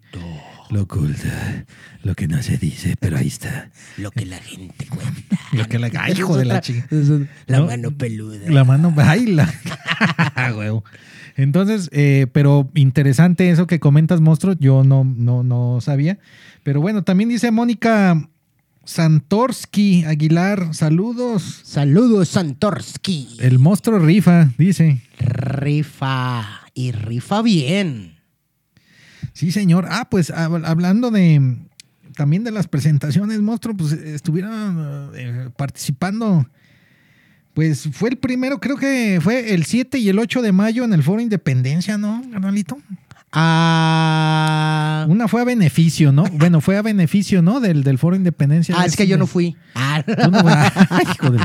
Lo oculto, lo que no se dice, pero ahí está. Lo que la gente cuenta. Lo que la... ¡Ay, hijo de la chica! La ¿No? mano peluda. La mano, ay, la. Huevo. Entonces, eh, pero interesante eso que comentas, monstruo. Yo no, no, no sabía. Pero bueno, también dice Mónica Santorsky Aguilar. Saludos. Saludos, Santorsky. El monstruo rifa, dice. Rifa. Y rifa bien. Sí, señor. Ah, pues hab- hablando de también de las presentaciones, monstruo, pues estuvieron eh, participando. Pues fue el primero, creo que fue el 7 y el 8 de mayo en el Foro Independencia, ¿no, carnalito? Ah, Una fue a beneficio, ¿no? Bueno, fue a beneficio, ¿no? Del, del Foro Independencia. ah, es que yo no fui. Ah. Tú no- Ay, hijo de-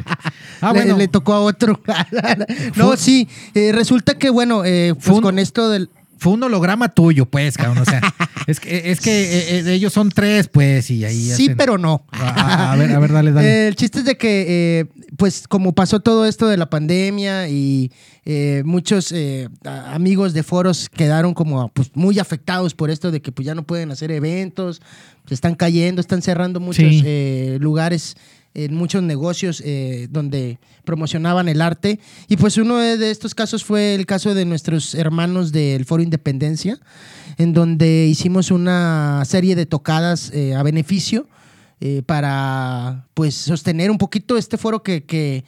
Ah, le, bueno. le tocó a otro. no, sí. eh, resulta que, bueno, eh, pues Fue un- con esto del. Fue un holograma tuyo, pues, cabrón. O sea, Es que, es que eh, eh, ellos son tres, pues, y ahí Sí, hacen- pero no. A, ver, a ver, dale, dale. El chiste es de que, eh, pues, como pasó todo esto de la pandemia y eh, muchos eh, amigos de foros quedaron como pues, muy afectados por esto de que pues, ya no pueden hacer eventos, se están cayendo, están cerrando muchos Sí. lugares, en muchos negocios eh, donde promocionaban el arte. Y pues uno de estos casos fue el caso de nuestros hermanos del Foro Independencia, en donde hicimos una serie de tocadas eh, a beneficio eh, para pues sostener un poquito este foro que, que,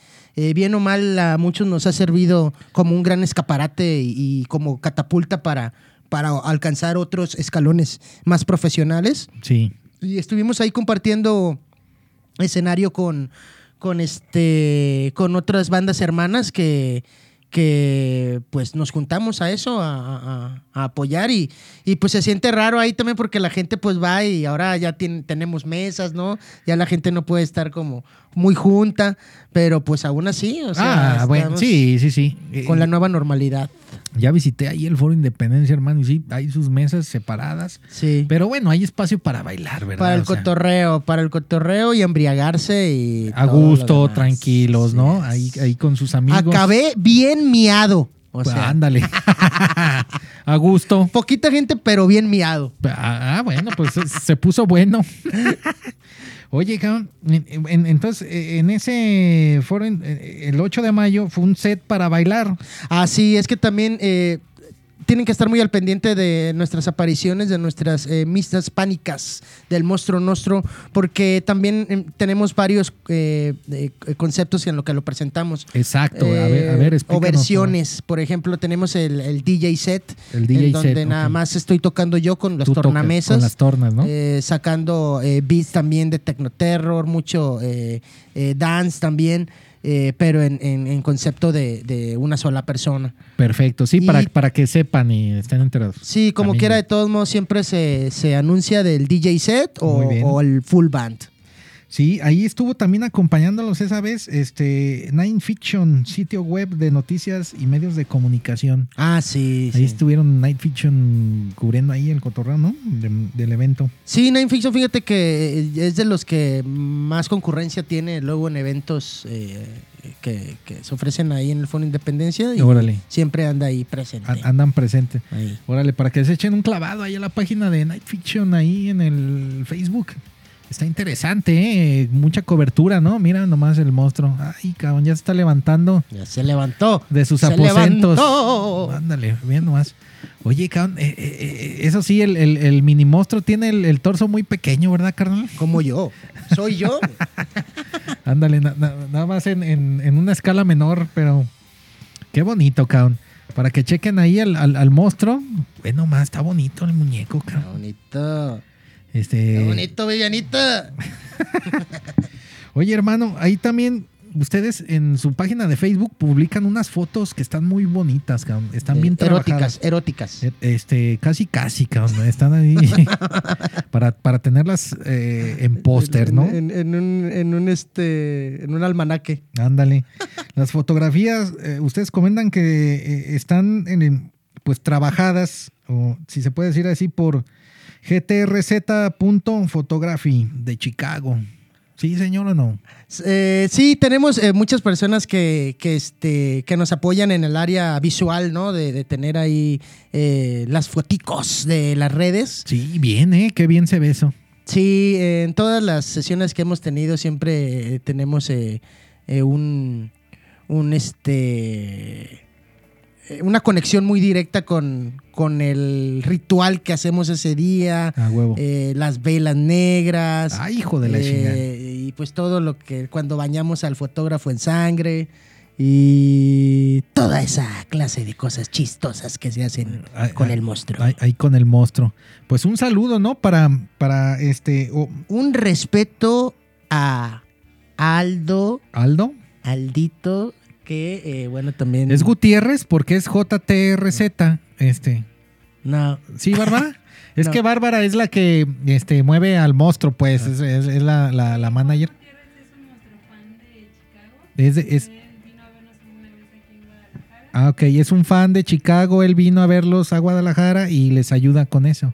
bien o mal a muchos nos ha servido como un gran escaparate y, y como catapulta para, para alcanzar otros escalones más profesionales. Sí. Y estuvimos ahí compartiendo escenario con, con, este, con otras bandas hermanas que, que pues nos juntamos a eso, a, a- a apoyar y, y pues se siente raro ahí también porque la gente pues va y ahora ya tiene- tenemos mesas, ¿no? Ya la gente no puede estar como muy junta, pero pues aún así, o sea, ah, bueno, sí, sí, sí. Eh, con la nueva normalidad. Ya visité ahí el Foro Independencia, hermano, y sí, hay sus mesas separadas. Sí. Pero bueno, hay espacio para bailar, ¿verdad? para el O sea, cotorreo, para el cotorreo y embriagarse y a gusto, tranquilos, Sí, ¿no? Ahí, ahí con sus amigos. Acabé bien miado. O Pues, sea, ándale. a gusto. poquita gente, pero bien miado. Ah, bueno, pues se puso bueno. Oye, entonces eh, en ese foro, eh, el 8 de mayo, fue un set para bailar. Así es que también eh, tienen que estar muy al pendiente de nuestras apariciones, de nuestras eh, misas pánicas del monstruo nostro, porque también eh, tenemos varios eh, eh, conceptos en lo que lo presentamos. Exacto, a ver, a Eh, ver, o versiones. Por ejemplo, tenemos el, el DJ set, El DJ en donde set, nada más estoy tocando yo con las Tú tornamesas. Con las tornas, ¿no? eh, sacando eh, beats también de Technoterror, mucho dance también, eh, pero en, en- en concepto de, de una sola persona. Perfecto, sí, y- para, para que sepan y estén enterados. Sí, como También quiera, de todos modos, siempre se, se anuncia del DJ set o el full band. Sí, ahí estuvo también acompañándolos esa vez este Nine Fiction, sitio web de noticias y medios de comunicación. Ah, sí. Ahí sí. estuvieron Night Fiction cubriendo ahí el cotorreo, ¿no? De- del evento. Sí, Nine Fiction, fíjate que eh, es de los que más concurrencia tiene luego en eventos eh, que, que se ofrecen ahí en el Fondo Independencia y Órale. siempre anda ahí presente. A- Andan presentes. Ahí. Órale, para que se echen un clavado ahí a la página de Night Fiction ahí en el Facebook. Está interesante, ¿eh? Mucha cobertura, ¿no? Mira nomás el monstruo. Ay, cabrón, ya se está levantando Ya se levantó. de sus Se aposentos. levantó. Ándale, bien nomás. Oye, cabrón, eh, eh, eso sí, el, el- el mini monstruo tiene el, el torso muy pequeño, ¿verdad, carnal? Como yo. Soy yo. Ándale, na- na- nada más en, en- en una escala menor, pero qué bonito, cabrón. Para que chequen ahí al, al, al monstruo. Bueno, más está bonito el muñeco, cabrón. bonito. Este, Qué bonito, Villanita. Oye, hermano, ahí también ustedes en su página de Facebook publican unas fotos que están muy bonitas, cabrón. Están bien eróticas, trabajadas. eróticas. Eh, Este, casi, casi, cabrón. Están ahí para, para tenerlas eh, en póster, ¿no? En, en un, en un este, en un almanaque. Ándale. Las fotografías, eh, ustedes comentan que eh, están en, pues trabajadas, o si se puede decir así, por gtrz.photography de Chicago. ¿Sí, señor o no? Eh, sí, tenemos eh, muchas personas que, que, este, que nos apoyan en el área visual, ¿no? De, de tener ahí eh, las foticos de las redes. Sí, bien, ¿eh? Qué bien se ve eso. Sí, en todas las sesiones que hemos tenido siempre tenemos un, un este una conexión muy directa con, con el ritual que hacemos ese día, A huevo. eh, las velas negras. Ay, hijo de la eh, chingada. Y pues todo lo que cuando bañamos al fotógrafo en sangre y toda esa clase de cosas chistosas que se hacen Ay, con ay, el monstruo. Ahí, con el monstruo. Pues un saludo, ¿no? Para, para este Un respeto a Aldo, Aldo. Aldito, que eh, bueno también. Es Gutiérrez porque es JTRZ. Este. No, Sí, Bárbara. Es No. que Bárbara es la que este, mueve al monstruo, pues. Es, es- es la, la, la manager. Es, es- Ah, ok. Es un fan de Chicago. Él vino a verlos a Guadalajara y les ayuda con eso.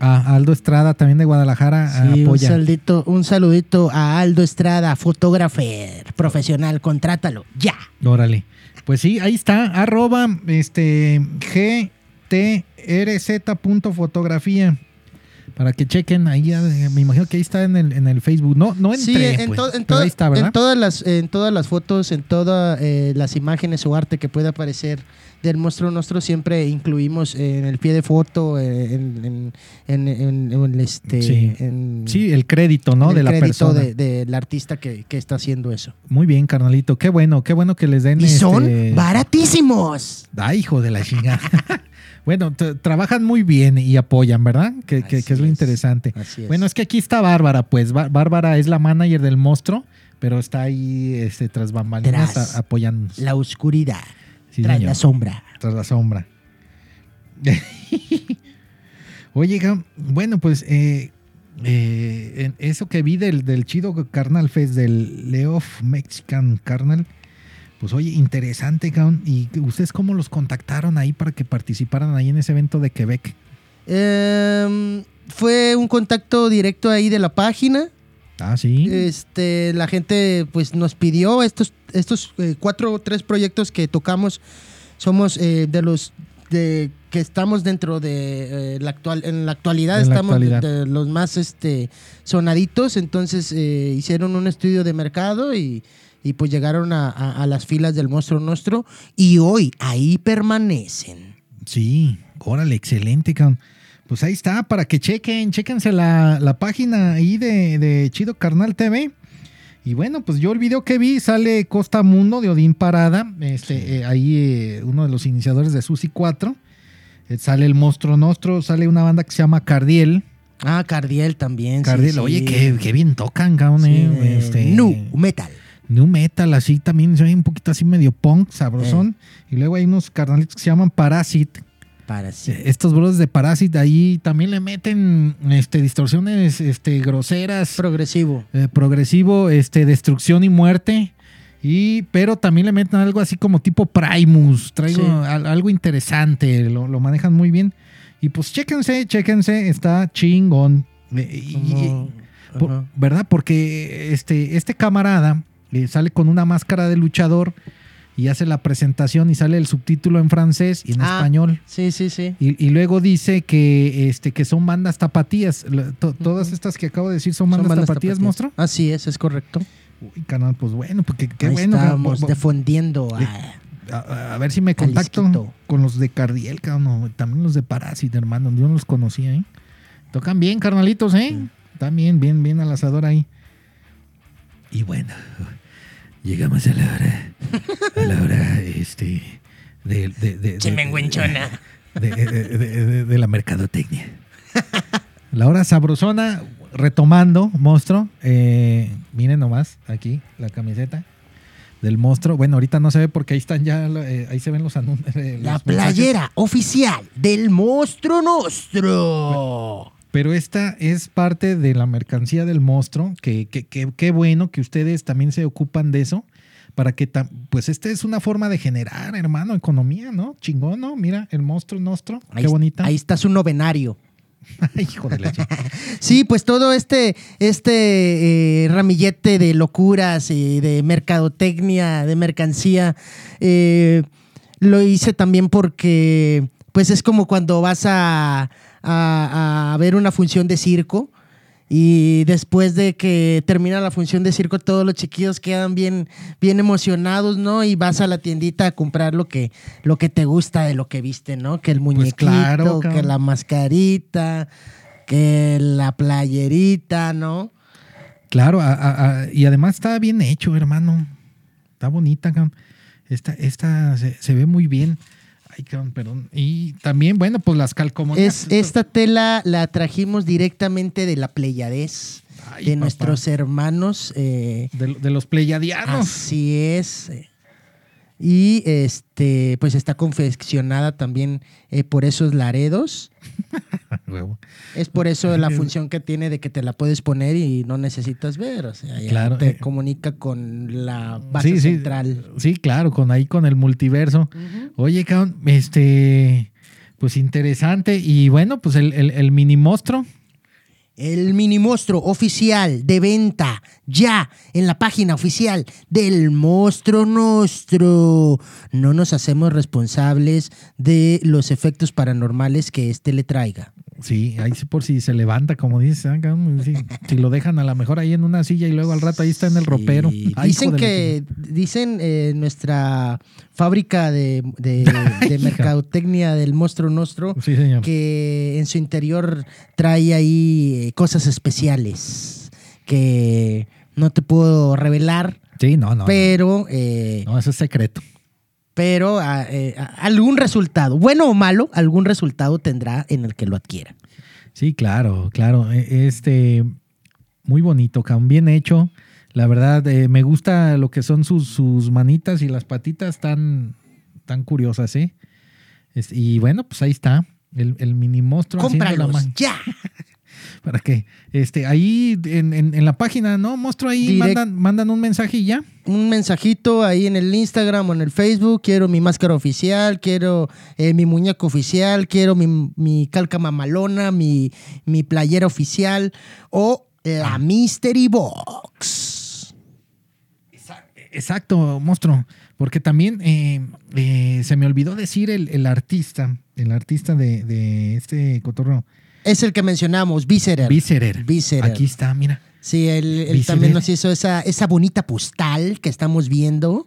A Aldo Estrada, también de Guadalajara, Sí, un, apoya. saludito, un saludito a Aldo Estrada, fotógrafo profesional, contrátalo, ya. Órale. Pues sí, ahí está, arroba este gtrz.fotografía. Para que chequen, ahí eh, me imagino que ahí está en el, en el Facebook. No, no entré, Sí, en, pues, to- en to- está, en todas las, en todas las fotos, en todas eh, las imágenes o arte que pueda aparecer del monstruo nuestro, siempre incluimos en el pie de foto, eh, en, en- en- en- este, Sí. Sí, el crédito, ¿no? el de la crédito persona. de- del artista que, que está haciendo eso. Muy bien, carnalito. Qué bueno, qué bueno que les den. Y son este- baratísimos. Ay, hijo de la chingada. bueno, trabajan muy bien y apoyan, ¿verdad? Que, que- es lo es. interesante. Así es. Bueno, es que aquí está Bárbara, pues Bá- Bárbara es la manager del monstruo, pero está ahí este, tras bambalinas Tras apoyándonos. la oscuridad, Sí, tras señor. la sombra. Tras la sombra. Oye, bueno, pues eh, eh, eso que vi del, del chido Carnal Fest, del Leof Mexican Carnal, pues oye, interesante, Gam. ¿Y ustedes cómo los contactaron ahí para que participaran ahí en ese evento de Quebec? Em, fue un contacto directo ahí de la página. Ah, sí. Este, la gente pues nos pidió estos, estos eh, cuatro o tres proyectos que tocamos. Somos eh, de los de que estamos dentro de eh, la actual, en la actualidad En la estamos actualidad. de los más este sonaditos. Entonces eh, hicieron un estudio de mercado y, y, pues llegaron a, a- a las filas del monstruo nuestro y hoy ahí permanecen. Sí, órale, excelente, cabrón. Pues ahí está, para que chequen, chequense la, la página ahí de, de Chido Carnal TV. Y bueno, pues yo el video que vi sale Costa Mundo de Odín Parada, este, eh, ahí eh, uno de los iniciadores de Susi 4. Eh, sale el Monstruo Nostro, sale una banda que se llama Cardiel. Ah, Cardiel también. Cardiel, sí. oye, qué, qué bien tocan, cabrón. Este, nu metal. New Metal, así también, se oye un poquito así medio punk, sabrosón. Eh. Y luego hay unos carnalitos que se llaman Parasit, Para sí. Eh, Estos brothers de Parasite ahí también le meten este, distorsiones este, groseras, Progresivo. eh, progresivo, este, destrucción y muerte. Y, pero también le meten algo así como tipo Primus. Traigo Sí. algo interesante. Lo, lo manejan muy bien. Y pues chéquense, chéquense. Está chingón. Eh, y- por-. ¿Verdad? Porque este, este camarada eh, sale con una máscara de luchador y hace la presentación y sale el subtítulo en francés y en Ah. español. Sí, sí, sí. Y, y luego dice que, este, que son bandas tapatías. To- Todas estas que acabo de decir son Son bandas, bandas tapatías, tapatías. monstruo. Así es, es correcto. Uy, canal, pues bueno, porque qué Ahí bueno. Estamos cabrón. difundiendo a- Eh, a, a ver si me contacto con los de Cardiel, cabrón, o también los de Parásito, hermano. Yo no los conocía, ¿eh? Tocan bien, carnalitos, ¿eh? Bien, bien, bien al asador ahí. Y bueno, llegamos a la hora, a la hora, este, de, de, de, de- Chimenguenchona. de, la mercadotecnia. La hora sabrosona, retomando, monstruo. eh, miren nomás, aquí, la camiseta del monstruo. Bueno, ahorita no se ve porque ahí están ya, eh, ahí se ven los anuncios. la playera oficial del monstruo nuestro. Pero esta es parte de la mercancía del monstruo, que que- que- qué bueno que ustedes también se ocupan de eso, para que, pues esta es una forma de generar, hermano, economía, ¿no? Chingón, ¿no? Mira, el monstruo nuestro, Ahí, qué bonita. ahí está su novenario. Hijo de la. Sí, pues todo este, este eh, ramillete de locuras y de mercadotecnia, de mercancía, eh, lo hice también porque pues es como cuando vas a, a- a ver una función de circo y después de que termina la función de circo todos los chiquillos quedan bien, bien emocionados, ¿no? Y vas a la tiendita a comprar lo que, lo que te gusta de lo que viste, ¿no? Que el muñequito, claro, que la mascarita, que la playerita, ¿no? Claro, a- a- a- y además está bien hecho, hermano. Está bonita, cabrón. Esta, esta se, se ve muy bien. Ay, perdón. Y también, bueno, pues las calcomanías. Es, esta tela la trajimos directamente de la Pleiades, Ay, de papá. nuestros hermanos. eh, De, de los pleyadianos. así es. Y este, pues está confeccionada también eh, por esos laredos. Es por eso la función que tiene de que te la puedes poner y no necesitas ver. O sea, ya Claro, te comunica con la base Sí, central. Sí, claro, con ahí con el multiverso. Oye, cabrón, este. Pues interesante. Y bueno, pues el, el, el mini monstruo. El mini monstruo oficial de venta ya en la página oficial del Monstruo Nostro. No nos hacemos responsables de los efectos paranormales que este le traiga. Sí, ahí sí por si se levanta, como dices, cabrón, sí, si lo dejan a lo mejor ahí en una silla y luego al rato ahí está en el ropero. Ay, dicen que, dicen eh, nuestra fábrica de, de- mercadotecnia del Monstruo Nostro señor. que en su interior trae ahí eh, cosas especiales que no te puedo revelar, Sí, no, no. no. pero, eh, No, eso es secreto. Pero ah, eh, ah, algún resultado, bueno o malo, algún resultado tendrá en el que lo adquiera. Sí, claro, claro. E- Este, muy bonito, cabrón, bien hecho. La verdad, eh, me gusta lo que son sus, sus manitas y las patitas tan, tan curiosas, ¿eh? Es- y bueno, pues ahí está. El, el mini monstruo. la Cómpralos ma- ya. ¿Para qué? Este, ahí en, en- en la página, ¿no? Monstruo ahí Direct- mandan, mandan un mensaje y ya. un mensajito ahí en el Instagram o en el Facebook. Quiero mi máscara oficial, quiero eh, mi muñeco oficial, quiero mi, mi calca mamalona, mi, mi playera oficial o la Mystery Box. Exacto, monstruo. Porque también eh, eh, se me olvidó decir el, el artista, el artista de, de este cotorreo. Es el que mencionamos, Viserer. Viserer. Viserer. Aquí está, mira. Sí, él, él también nos hizo esa, esa bonita postal que estamos viendo.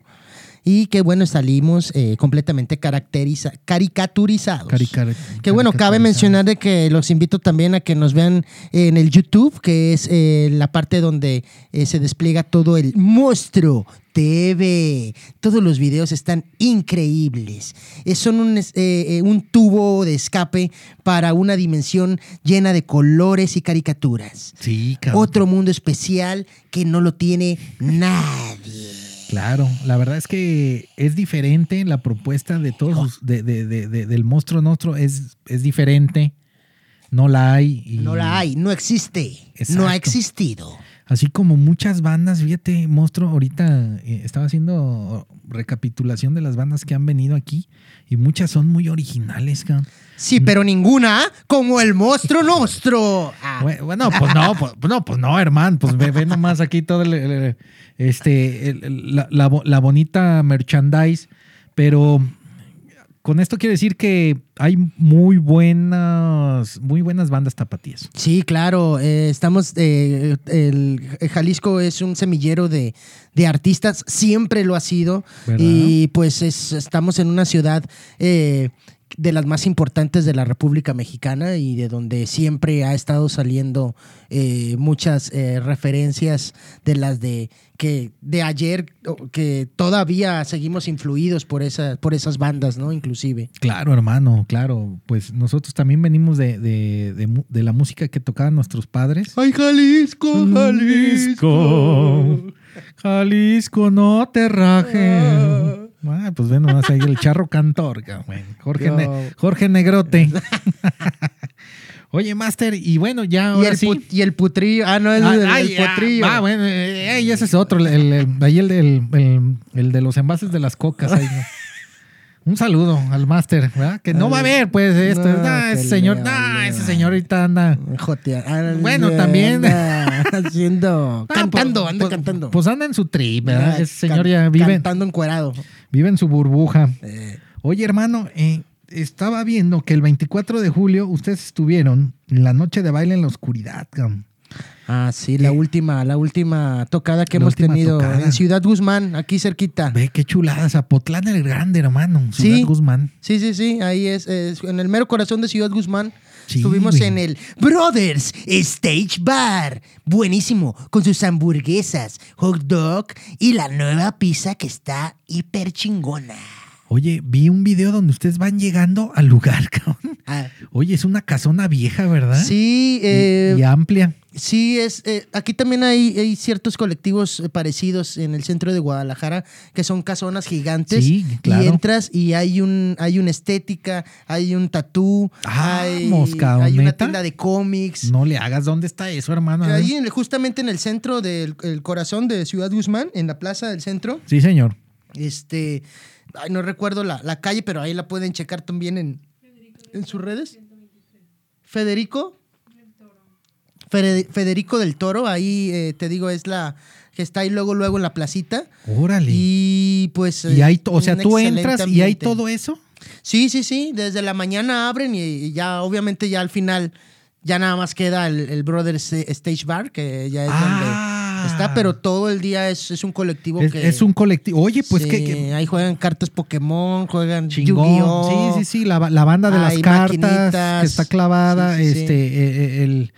Y que bueno, salimos eh, completamente caracteriza, caricaturizados. Caricar- Que bueno, cabe mencionar de que los invito también a que nos vean en el YouTube, que es eh, la parte donde eh, se despliega todo el monstruo TV. Todos los videos están increíbles. Eh, son un, eh, un tubo de escape para una dimensión llena de colores y caricaturas. Sí, cabrón. Otro mundo especial que no lo tiene nadie. Claro, la verdad es que es diferente la propuesta de todos de, de- de- de- del monstruo nuestro es, es diferente. No la hay. y- No la hay, no existe, Exacto. no ha existido. Así como muchas bandas, fíjate, monstruo, ahorita eh, estaba haciendo recapitulación de las bandas que han venido aquí y muchas son muy originales, cabrón. Sí, pero ninguna como el monstruo nostro. Ah, Bue- Bueno, pues no, pues pues no, pues no, hermano, pues ve, ve nomás aquí todo el, este, el- la, la bonita merchandise, pero con esto quiero decir que hay muy buenas, muy buenas bandas tapatías. Sí, claro. eh, estamos. eh, el, el Jalisco es un semillero de, de artistas, siempre lo ha sido. ¿Verdad? Y pues es- estamos en una ciudad eh, de las más importantes de la República Mexicana y de donde siempre ha estado saliendo eh, muchas eh, referencias de las de que de ayer, que todavía seguimos influidos por esas, por esas bandas, ¿no? Inclusive. Claro, hermano, claro. Pues nosotros también venimos de, de- de de la música que tocaban nuestros padres. ¡Ay, Jalisco, Jalisco, Jalisco, no te rajes. Ah, pues ven nomás ahí el charro cantor, cabrón. Jorge, Yo- Ne- Jorge Negrote. Oye, Master, y bueno, ya Y ahora el, sí. y el putrillo. Ah, no, es Ah, el, el ay, ah, potrillo. Ah, bueno, eh, eh, ese es otro, el, el- el- ahí el, el- el- el de los envases de las cocas. ahí, ¿no? Un saludo al máster, ¿verdad? Que no va a ver, pues, esto. No, nah, ese que señor, nah, ese señor ahorita anda. Jotea- ah, Bueno, también. anda Haciendo. Ah, cantando, pues, anda pues, cantando. Pues anda en su trip, ¿verdad? Ah, Ese señor ya vive, Cantando encuerado. Vive en su burbuja. Eh, Oye, hermano, eh, estaba viendo que el 24 de julio ustedes estuvieron en la noche de baile en la oscuridad, cabrón. Ah, sí, la última, la última tocada que hemos tenido tocada. en Ciudad Guzmán, aquí cerquita. Ve qué chulada, Zapotlán el Grande, hermano. Ciudad Sí. Guzmán. Sí, sí, sí, ahí es, es en el mero corazón de Ciudad Guzmán. Sí, Estuvimos güey. en el Brothers Stage Bar. Buenísimo, con sus hamburguesas, hot dog y la nueva pizza que está hiper chingona. Oye, vi un video donde ustedes van llegando al lugar, cabrón. Ah, Oye, es una casona vieja, ¿verdad? sí, Y- eh, y, amplia. Sí, es eh, aquí también hay, hay ciertos colectivos eh, parecidos en el centro de Guadalajara que son casonas gigantes Sí, claro. y entras y hay un hay una estética, hay un tatú, Ah, hay, mosca, hay una tienda de cómics. No le hagas, ¿dónde está eso, hermano? Ahí en justamente en el centro del el corazón de Ciudad Guzmán, en la plaza del centro, Sí, señor. este, ay, no recuerdo la, la calle, pero ahí la pueden checar también en en sus redes. Federico. Fede- Federico del Toro, ahí eh, te digo, es la que está ahí luego, luego en la placita. Órale. Y, Y pues. hay, to- o sea, tú entras y hay todo eso. Sí, sí, sí. Desde la mañana abren y, y ya, obviamente, ya al final, ya nada más queda el, el Brothers Stage Bar, que ya es Ah. donde está, pero todo el día es, es un colectivo Es, que. es un colectivo. Oye, pues sí, que, que Ahí juegan cartas Pokémon, juegan. Yu-Gi-Oh! Sí, sí, sí. La, la banda de las cartas maquinitas. que está clavada. Sí, sí, sí. este, eh, eh, el.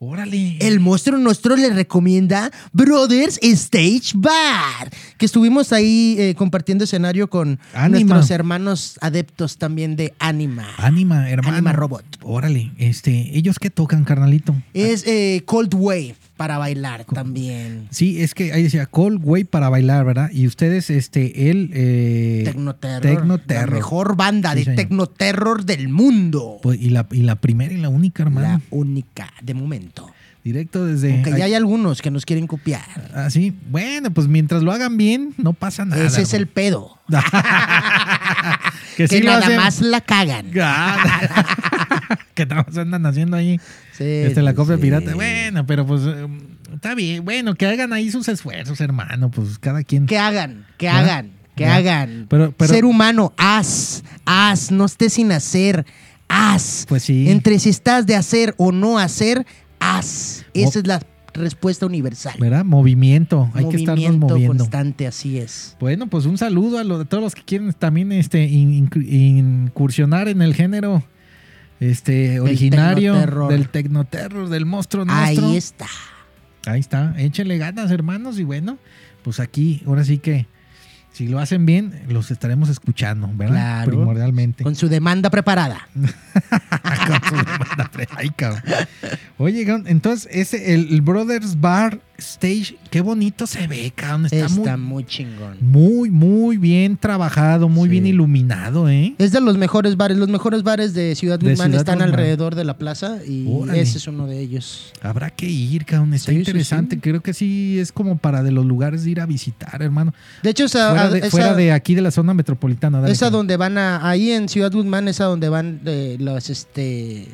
Órale. El monstruo nuestro le recomienda Brothers Stage Bar, que estuvimos ahí eh, compartiendo escenario con Anima. nuestros hermanos adeptos también de Anima. Anima, hermano. Anima Robot. Órale. Este, ¿ellos qué tocan, carnalito? Es eh, Cold Wave para bailar también. Sí, es que ahí decía Cold Way para bailar, ¿verdad? Y ustedes, este, el. Eh, Tecnoterror. Tecnoterror. La mejor banda Sí, de señor. Tecnoterror del mundo. Pues, y, la, y la primera y la única, hermano. La única de momento. Directo desde. Aunque ya hay algunos que nos quieren copiar. Ah, sí. Bueno, pues mientras lo hagan bien, no pasa nada. Ese es el pedo. que sí nada hacen- más la cagan. Que andan haciendo ahí Sí, este, la copia sí. pirata. Bueno, pero pues eh, está bien. Bueno, que hagan ahí sus esfuerzos, hermano. Pues cada quien. Que hagan, que hagan, que hagan. Pero- pero- Ser humano, haz, haz, no estés sin hacer, haz. Pues sí. Entre si estás de hacer o no hacer, haz. Esa es la respuesta universal. ¿Verdad? Movimiento. Hay que estarnos moviendo. constante, así es. Bueno, pues un saludo a, lo, de todos los que quieren también este, in- incur- incursionar en el género este, originario tecnoterror. del tecnoterror, del monstruo nuestro. Ahí está. Ahí está, échenle ganas, hermanos, y bueno, pues aquí, ahora sí que, si lo hacen bien, los estaremos escuchando, ¿verdad? Claro. Primordialmente. Con su demanda preparada. Con su demanda pre- Ay, cabrón. Oye, entonces, ese, el, el Brothers Bar Stage, qué bonito se ve, cabrón. Está, Está muy, muy chingón. muy, muy bien trabajado, muy Sí. bien iluminado, ¿eh? Es de los mejores bares. Los mejores bares de Ciudad De Guzmán Ciudad están Guzmán. alrededor de la plaza y Órale. ese es uno de ellos. Habrá que ir, cabrón. Está Sí, interesante. sí. Creo que sí es como para de los lugares de ir a visitar, hermano. De hecho, esa, Fuera de, esa- fuera de aquí de la zona metropolitana. dale, esa cabrón. donde van a, ahí en Ciudad Guzmán, esa donde van eh, los, este,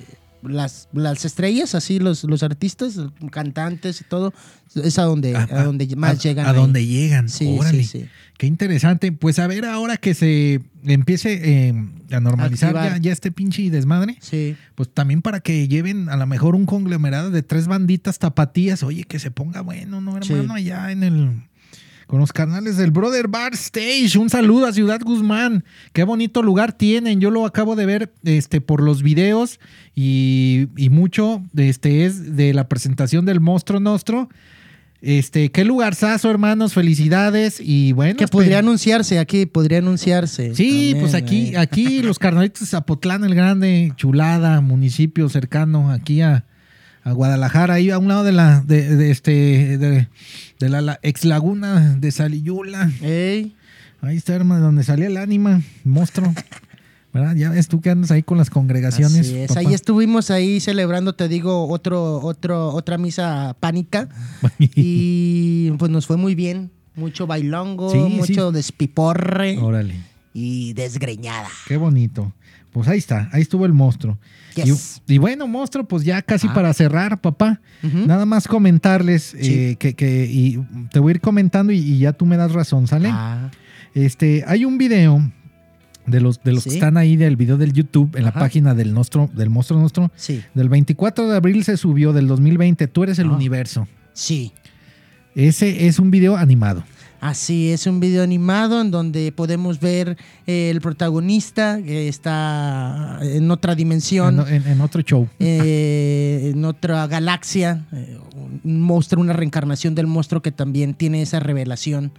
las, las estrellas, así los, los artistas, cantantes y todo, es a donde, A- a, donde más a- llegan. A ahí. donde llegan. Sí, Órale. sí, sí. Qué interesante. Pues a ver, ahora que se empiece eh, a normalizar ya, este pinche desmadre, Sí. pues también para que lleven a lo mejor un conglomerado de tres banditas tapatías, oye, que se ponga bueno, ¿no, hermano? Allá en el. Con los canales del Brother Bar Stage. Un saludo a Ciudad Guzmán. Qué bonito lugar tienen. Yo lo acabo de ver este, por los videos y, y mucho este, es de la presentación del Monstruo Nostro. Este, qué lugarzazo, hermanos. Felicidades. Y bueno. Que podría anunciarse aquí, podría anunciarse. Sí, también, pues aquí, eh. aquí los carnalitos de Zapotlán el Grande, chulada, municipio cercano aquí a, a Guadalajara, ahí a un lado de la, de, de este, de, de la, la ex laguna de Saliyula. Ey, Ahí está, hermano, donde salía el ánima, monstruo. ¿Verdad? Ya ves tú que andas ahí con las congregaciones. así es. Ahí estuvimos ahí celebrando, te digo, otro, otro, otra misa pánica. y pues nos fue muy bien. Mucho bailongo, Sí, mucho sí. despiporre Órale, y desgreñada. qué bonito. Pues ahí está, ahí estuvo el monstruo. Yes. Y, y bueno, monstruo, pues ya casi Ah. para cerrar, papá. Nada más comentarles Sí. eh, que, que- y te voy a ir comentando y, y ya tú me das razón, ¿sale? Ah, Este, hay un video de los, de los que están ahí del video del YouTube en la página del nostro, del monstruo nuestro. sí, Del 24 de abril se subió del 2020. Tú eres el Ah. universo. sí. Ese es un video animado. Así es, un video animado en donde podemos ver eh, el protagonista que está en otra dimensión. En, en- en otro show. eh, en otra galaxia, eh, un monstruo, una reencarnación del monstruo que también tiene esa revelación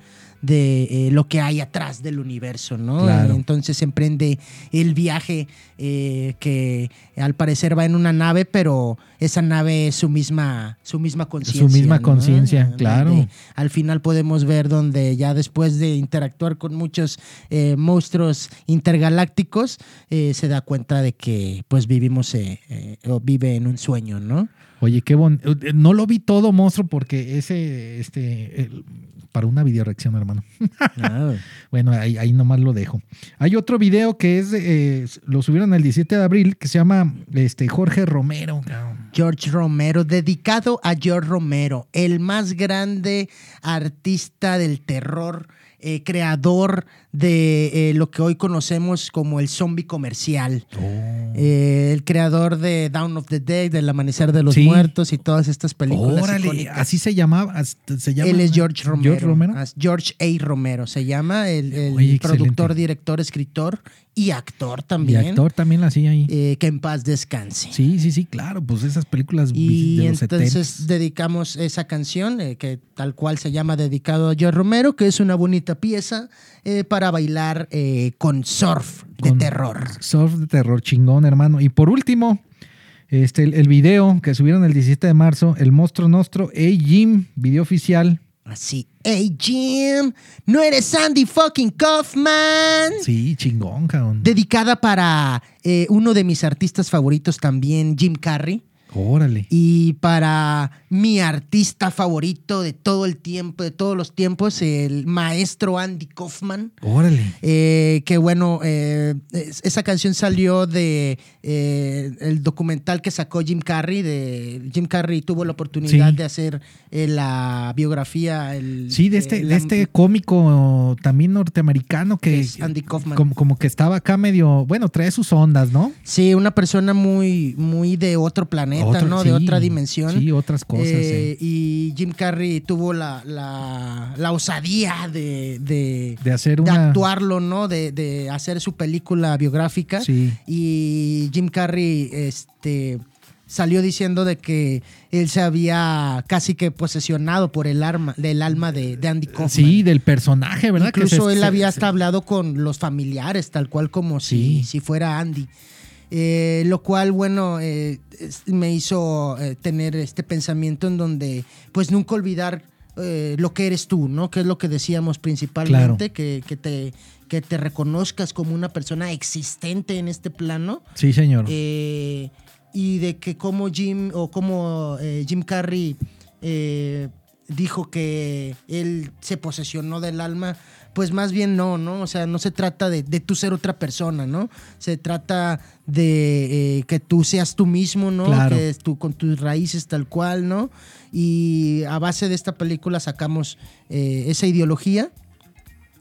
de eh, lo que hay atrás del universo, ¿no? Claro. Entonces emprende el viaje eh, que al parecer va en una nave, pero esa nave es su misma, su misma conciencia. misma ¿no? conciencia, claro. Al final podemos ver donde ya después de interactuar con muchos eh, monstruos intergalácticos, eh, se da cuenta de que pues vivimos o vive en un sueño, ¿no? Oye, qué bon... No lo vi todo, monstruo, porque ese, este, el- para una videoreacción, hermano. Ah, Bueno, ahí, ahí nomás lo dejo. Hay otro video que es, eh, lo subieron el 17 de abril, que se llama este, Jorge Romero. George Romero, dedicado a George Romero, el más grande artista del terror, eh, creador de eh, lo que hoy conocemos como el zombie comercial. Eh, el creador de Down of the Dead, del Amanecer de los Sí. Muertos y todas estas películas. Órale, icónicas. así se llamaba. Se llama Él es George Romero. George Romero. George A. Romero se llama, el, el Oye, excelente. productor, director, escritor y actor Y también. actor también la hacía ahí. eh, que en paz descanse. Sí, sí, sí, claro, pues esas películas Y de los entonces 70. dedicamos esa canción, que tal cual se llama Dedicado a George Romero, que es una bonita pieza eh, para bailar eh, con surf de Con terror. Surf de terror chingón, hermano. Y por último, este, el, el video que subieron el 17 de marzo, el monstruo nostro, Hey Jim, video oficial. Así, hey Jim, no eres Andy fucking Kaufman. Sí, chingón, cabrón. Dedicada para eh, uno de mis artistas favoritos también, Jim Carrey. Órale. Y para mi artista favorito de todo el tiempo, de todos los tiempos, el maestro Andy Kaufman. Órale. Eh, que bueno, eh, es- esa canción salió de eh, el documental que sacó Jim Carrey. De, Jim Carrey tuvo la oportunidad Sí. de hacer eh, la biografía. El, Sí, de eh, este, de la- este cómico también norteamericano que, Es Andy Kaufman. Como, como que estaba acá medio, bueno, trae sus ondas, ¿no? Sí, una persona muy, muy de otro planeta, Otro- ¿no? sí, de otra dimensión. Sí, otras cosas. Eh, eh. Y Jim Carrey tuvo la, la, la osadía de, de, De hacer de una. actuarlo, ¿no? De, de hacer su película biográfica. Sí. Y Jim Carrey este, salió diciendo de que él se había casi que posesionado por el, arma, del alma de, de Andy Kaufman. Sí, del personaje, ¿verdad? Que Incluso se- él se- había se- hasta hablado con los familiares, tal cual como si, si fuera Andy. Eh, lo cual, bueno, eh, me hizo eh, tener este pensamiento en donde, pues nunca olvidar lo que eres tú, ¿no? Que es lo que decíamos principalmente, que, que te, que te reconozcas como una persona existente en este plano. Sí, señor. Y de que como Jim o como Jim Carrey eh, dijo que él se posesionó del alma, pues más bien no, ¿no? O sea, no se trata de, de tú ser otra persona, ¿no? Se trata de eh, que tú seas tú mismo, ¿no? Claro. Que tú con tus raíces tal cual, ¿no? Y a base de esta película sacamos eh, esa ideología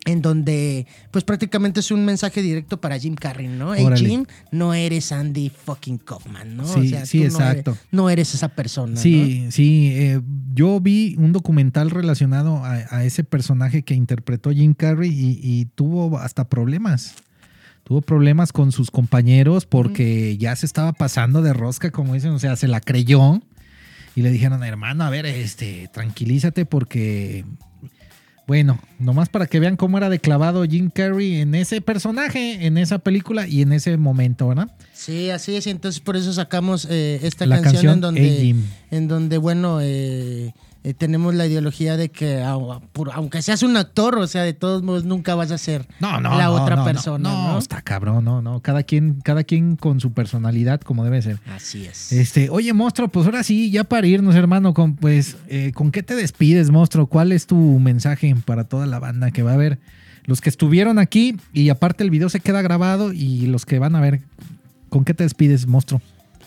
en donde pues prácticamente es un mensaje directo para Jim Carrey, ¿no? Hey. Jim, no eres Andy fucking Kaufman, ¿no? Sí, sí, tú no exacto. eres- No eres, esa persona. Sí, sí. eh, yo vi un documental relacionado a, a ese personaje que interpretó Jim Carrey y, y tuvo hasta problemas. Tuvo problemas con sus compañeros porque ya se estaba pasando de rosca, como dicen, o sea, se la creyó y le dijeron, hermano, a ver, este, tranquilízate porque, bueno, nomás para que vean cómo era de clavado Jim Carrey en ese personaje, en esa película y en ese momento, ¿verdad? Sí, así es. y Entonces por eso sacamos eh, esta La canción, canción en donde, Hey en donde bueno, eh, eh, tenemos la ideología de que aunque seas un actor, o sea, de todos modos nunca vas a ser No, no, la no, otra no, no, persona, No, ¿no? está cabrón, no, no. Cada quien, cada quien con su personalidad, como debe ser. Así es. Este, oye, monstruo, pues ahora sí, ya para irnos, hermano, con, pues, eh, ¿con qué te despides, monstruo? ¿Cuál es tu mensaje para toda la banda que va a ver? Los que estuvieron aquí y aparte el video se queda grabado y los que van a ver, ¿con qué te despides, monstruo?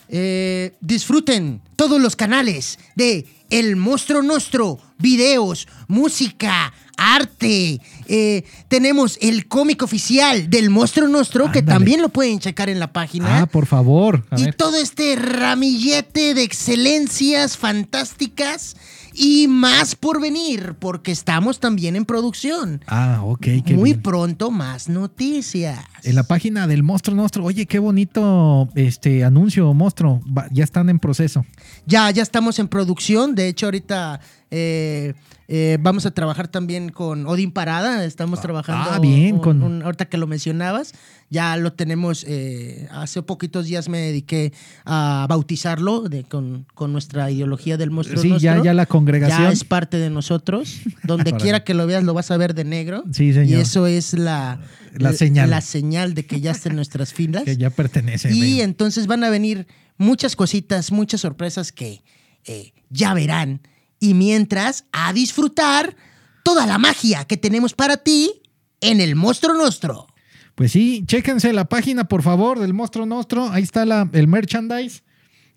Eh, disfruten todos los canales de El Monstruo Nostro, videos, música, arte. Eh, tenemos el cómic oficial del Monstruo Nostro, que también lo pueden checar en la página. Ah, por favor. A y ver. todo este ramillete de excelencias fantásticas y más por venir, porque estamos también en producción. Ah, ok, qué Muy bien. pronto más noticias. En la página del Monstruo Nostro. Oye, qué bonito este anuncio, monstruo. Va- ya están en proceso. Ya, ya estamos en producción. De hecho, ahorita eh, eh, vamos a trabajar también con Odín Parada. Estamos trabajando. ah, bien, un- con- un- ahorita que lo mencionabas, ya lo tenemos. eh, hace poquitos días me dediqué a bautizarlo de- con, con nuestra ideología del monstruo. Sí, ya, Nostro. ya la congregación. Ya es parte de nosotros. Donde quiera que lo veas, lo vas a ver de negro. Sí, señor. Y eso es la, La señal. La señal de que ya está en nuestras filas. que ya pertenece. Y entonces van a venir muchas cositas, muchas sorpresas que eh, ya verán. Y mientras, a disfrutar toda la magia que tenemos para ti en el Monstruo Nostro. Pues sí, chéquense la página, por favor, del Monstruo Nostro. Ahí está la, el merchandise.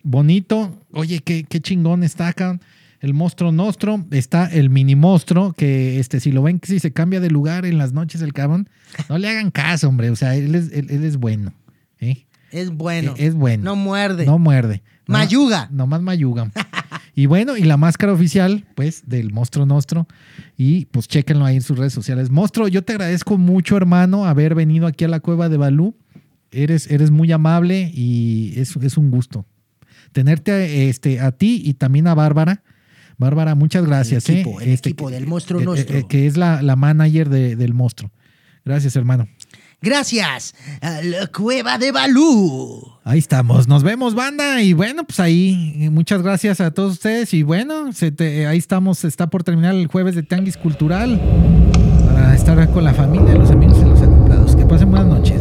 Bonito. Oye, qué, qué chingón está acá. El monstruo nostro, está el mini monstruo, que este, si lo ven, si se cambia de lugar en las noches el cabrón, no le hagan caso, hombre. O sea, él es, él, él es bueno. ¿eh? Es bueno. Eh, Es bueno. No muerde. No muerde. No- Mayuga. Nomás mayuga. y bueno, y la máscara oficial, pues, del Monstruo Nostro. Y pues chéquenlo ahí en sus redes sociales. Monstruo, yo te agradezco mucho, hermano, haber venido aquí a la cueva de Balú. Eres, eres muy amable y es, es un gusto. Tenerte este, a ti y también a Bárbara. Bárbara, muchas gracias. El equipo, ¿eh? el Este, equipo del Monstruo eh, eh, Nostro. eh, que es la, la manager de- del monstruo. Gracias, hermano. Gracias a la Cueva de Balú. Ahí estamos, nos vemos banda y bueno, pues ahí muchas gracias a todos ustedes y bueno, se te- ahí estamos, está por terminar el jueves de Tanguis Cultural para estar con la familia, los amigos y los acoplados. Que pasen buenas noches.